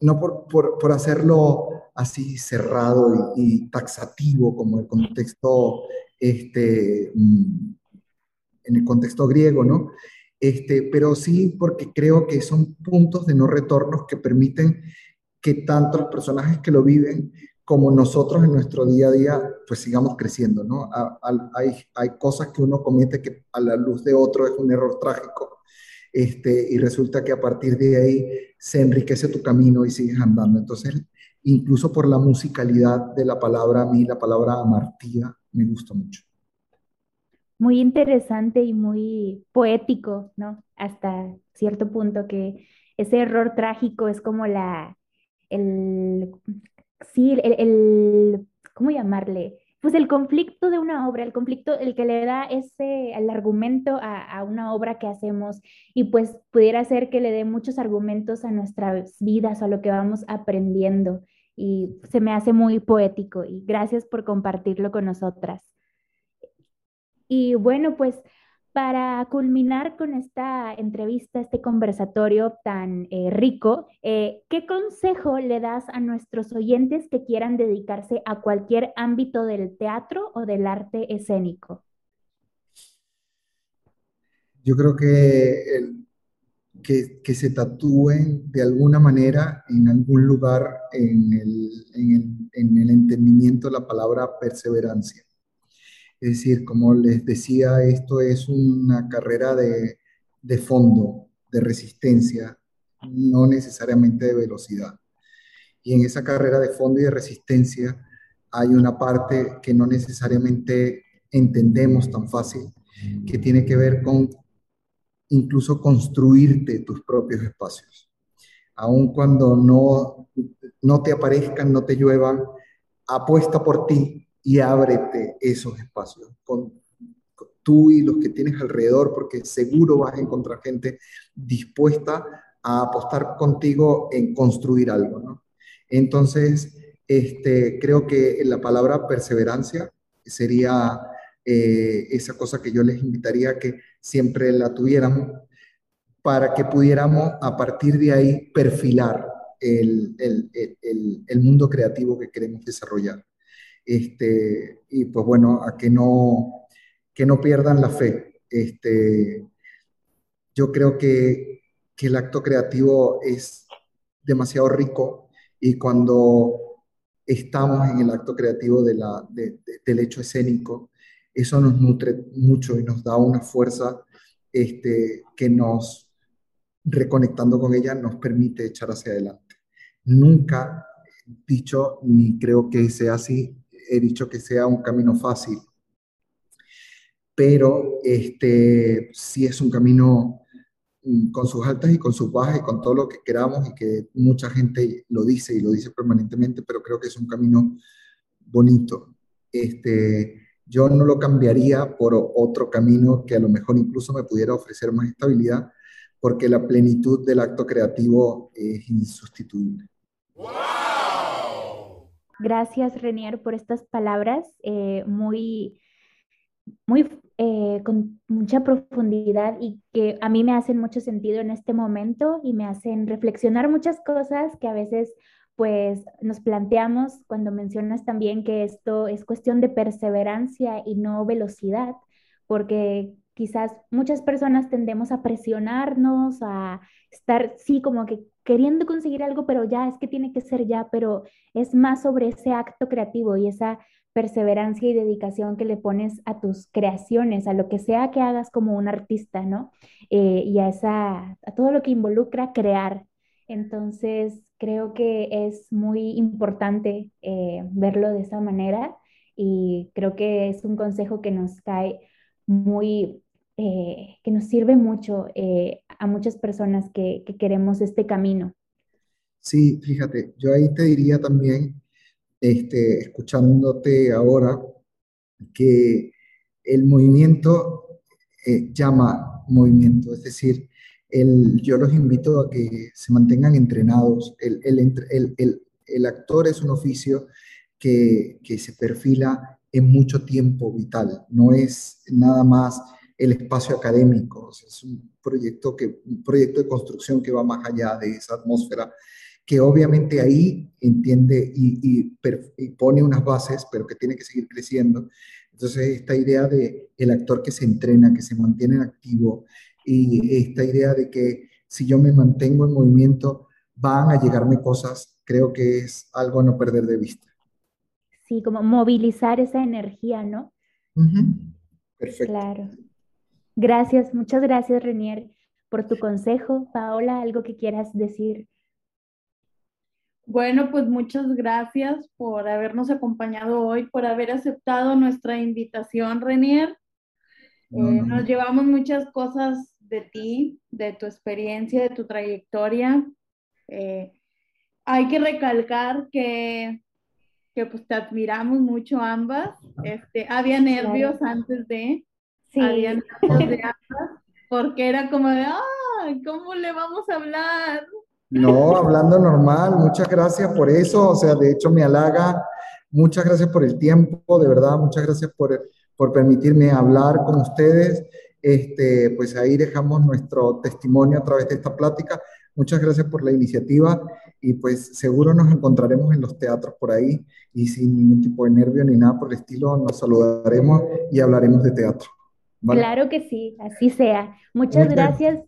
no por, por, hacerlo así cerrado y, taxativo como el contexto, este, en el contexto griego, ¿no? Este, pero sí porque creo que son puntos de no retorno que permiten que tanto los personajes que lo viven como nosotros en nuestro día a día, pues sigamos creciendo, ¿no? hay, hay cosas que uno comete que a la luz de otro es un error trágico, este, y resulta que a partir de ahí se enriquece tu camino y sigues andando. Entonces, incluso por la musicalidad de la palabra, a mí la palabra amartía me gusta mucho. Muy interesante y muy poético, ¿no? Hasta cierto punto que ese error trágico es como la, el, sí, el, el, ¿cómo llamarle? Pues el conflicto de una obra, el conflicto, el que le da ese, el argumento a, a, una obra que hacemos y pues pudiera ser que le dé muchos argumentos a nuestras vidas, a lo que vamos aprendiendo y se me hace muy poético y gracias por compartirlo con nosotras. Y bueno, pues para culminar con esta entrevista, este conversatorio tan eh, rico, eh, ¿qué consejo le das a nuestros oyentes que quieran dedicarse a cualquier ámbito del teatro o del arte escénico? Yo creo que, que, se tatúen de alguna manera en algún lugar en el, en el, en el entendimiento de la palabra perseverancia. Es decir, como les decía, esto es una carrera de, de fondo, de resistencia, no necesariamente de velocidad. Y en esa carrera de fondo y de resistencia hay una parte que no necesariamente entendemos tan fácil, que tiene que ver con incluso construirte tus propios espacios. Aun cuando no, no te aparezcan, no te lluevan, apuesta por ti y ábrete esos espacios con, tú y los que tienes alrededor, porque seguro vas a encontrar gente dispuesta a apostar contigo en construir algo. Entonces, este, creo que la palabra perseverancia sería eh, esa cosa que yo les invitaría a que siempre la tuviéramos para que pudiéramos a partir de ahí perfilar el, el, el mundo creativo que queremos desarrollar. Este, y pues bueno, a que no, que no pierdan la fe. Este, yo creo que, que el acto creativo es demasiado rico y cuando estamos en el acto creativo de la, del hecho escénico, eso nos nutre mucho y nos da una fuerza este, que nos, reconectando con ella, nos permite echar hacia adelante. Nunca dicho, ni creo que sea así, he dicho que sea un camino fácil, pero este, sí es un camino mm, con sus altas y con sus bajas y con todo lo que queramos y que mucha gente lo dice y lo dice permanentemente, pero creo que es un camino bonito. Este, yo no lo cambiaría por otro camino que a lo mejor incluso me pudiera ofrecer más estabilidad, porque la plenitud del acto creativo es insustituible. Gracias, Renier, por estas palabras eh, muy, muy eh, con mucha profundidad y que a mí me hacen mucho sentido en este momento y me hacen reflexionar muchas cosas que a veces pues nos planteamos cuando mencionas también que esto es cuestión de perseverancia y no velocidad, porque quizás muchas personas tendemos a presionarnos, a estar, sí, como que queriendo conseguir algo, pero ya es que tiene que ser ya, pero es más sobre ese acto creativo y esa perseverancia y dedicación que le pones a tus creaciones, a lo que sea que hagas como un artista, ¿no? Eh, y a, esa, a todo lo que involucra crear. Entonces, creo que es muy importante eh, verlo de esa manera y creo que es un consejo que nos cae muy, eh, que nos sirve mucho eh, a muchas personas que, que, queremos este camino. Sí, fíjate, yo ahí te diría también, este, escuchándote ahora, que el movimiento llama movimiento, es decir, yo los invito a que se mantengan entrenados. El, el, actor es un oficio que, se perfila en mucho tiempo vital, no es nada más el espacio académico, es un proyecto, que, un proyecto de construcción que va más allá de esa atmósfera, que obviamente ahí entiende y, y, pone unas bases, pero que tiene que seguir creciendo. Entonces, esta idea de el actor que se entrena, que se mantiene activo, y esta idea de que si yo me mantengo en movimiento, van a llegarme cosas, creo que es algo a no perder de vista. Sí, como movilizar esa energía, ¿no? Perfecto. Claro. Gracias, muchas gracias, Renier, por tu consejo. Paola, ¿algo que quieras decir? Bueno, pues muchas gracias por habernos acompañado hoy, por haber aceptado nuestra invitación, Renier. Eh, nos llevamos muchas cosas de ti, de tu experiencia, de tu trayectoria. Eh, hay que recalcar que, que, pues te admiramos mucho ambas. Este, había nervios antes de, sí. había de ambas, porque era como de, ah, ¿cómo le vamos a hablar? No, hablando normal, muchas gracias por eso, o sea, de hecho me halaga, muchas gracias por el tiempo, de verdad, muchas gracias por, por permitirme hablar con ustedes este, pues ahí dejamos nuestro testimonio a través de esta plática. Muchas gracias por la iniciativa y pues seguro nos encontraremos en los teatros por ahí y sin ningún tipo de nervio ni nada por el estilo nos saludaremos y hablaremos de teatro. Claro que sí, así sea. Muchas, gracias.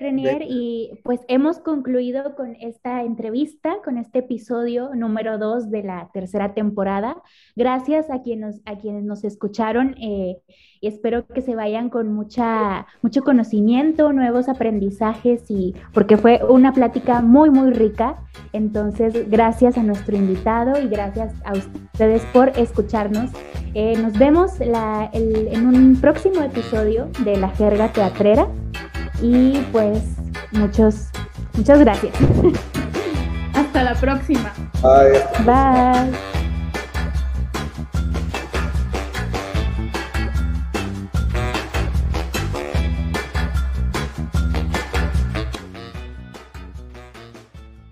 Renier, y pues hemos concluido con esta entrevista, con este episodio número dos de la tercera temporada. Gracias a quienes, a quienes nos escucharon eh, y espero que se vayan con mucha, mucho conocimiento, nuevos aprendizajes y porque fue una plática muy, muy rica. Entonces, gracias a nuestro invitado y gracias a ustedes por escucharnos. Eh, nos vemos en un próximo episodio de La Jerga Teatrera. Y pues muchos, muchas gracias. <laughs> Hasta la próxima. Bye. Bye.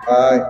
Bye.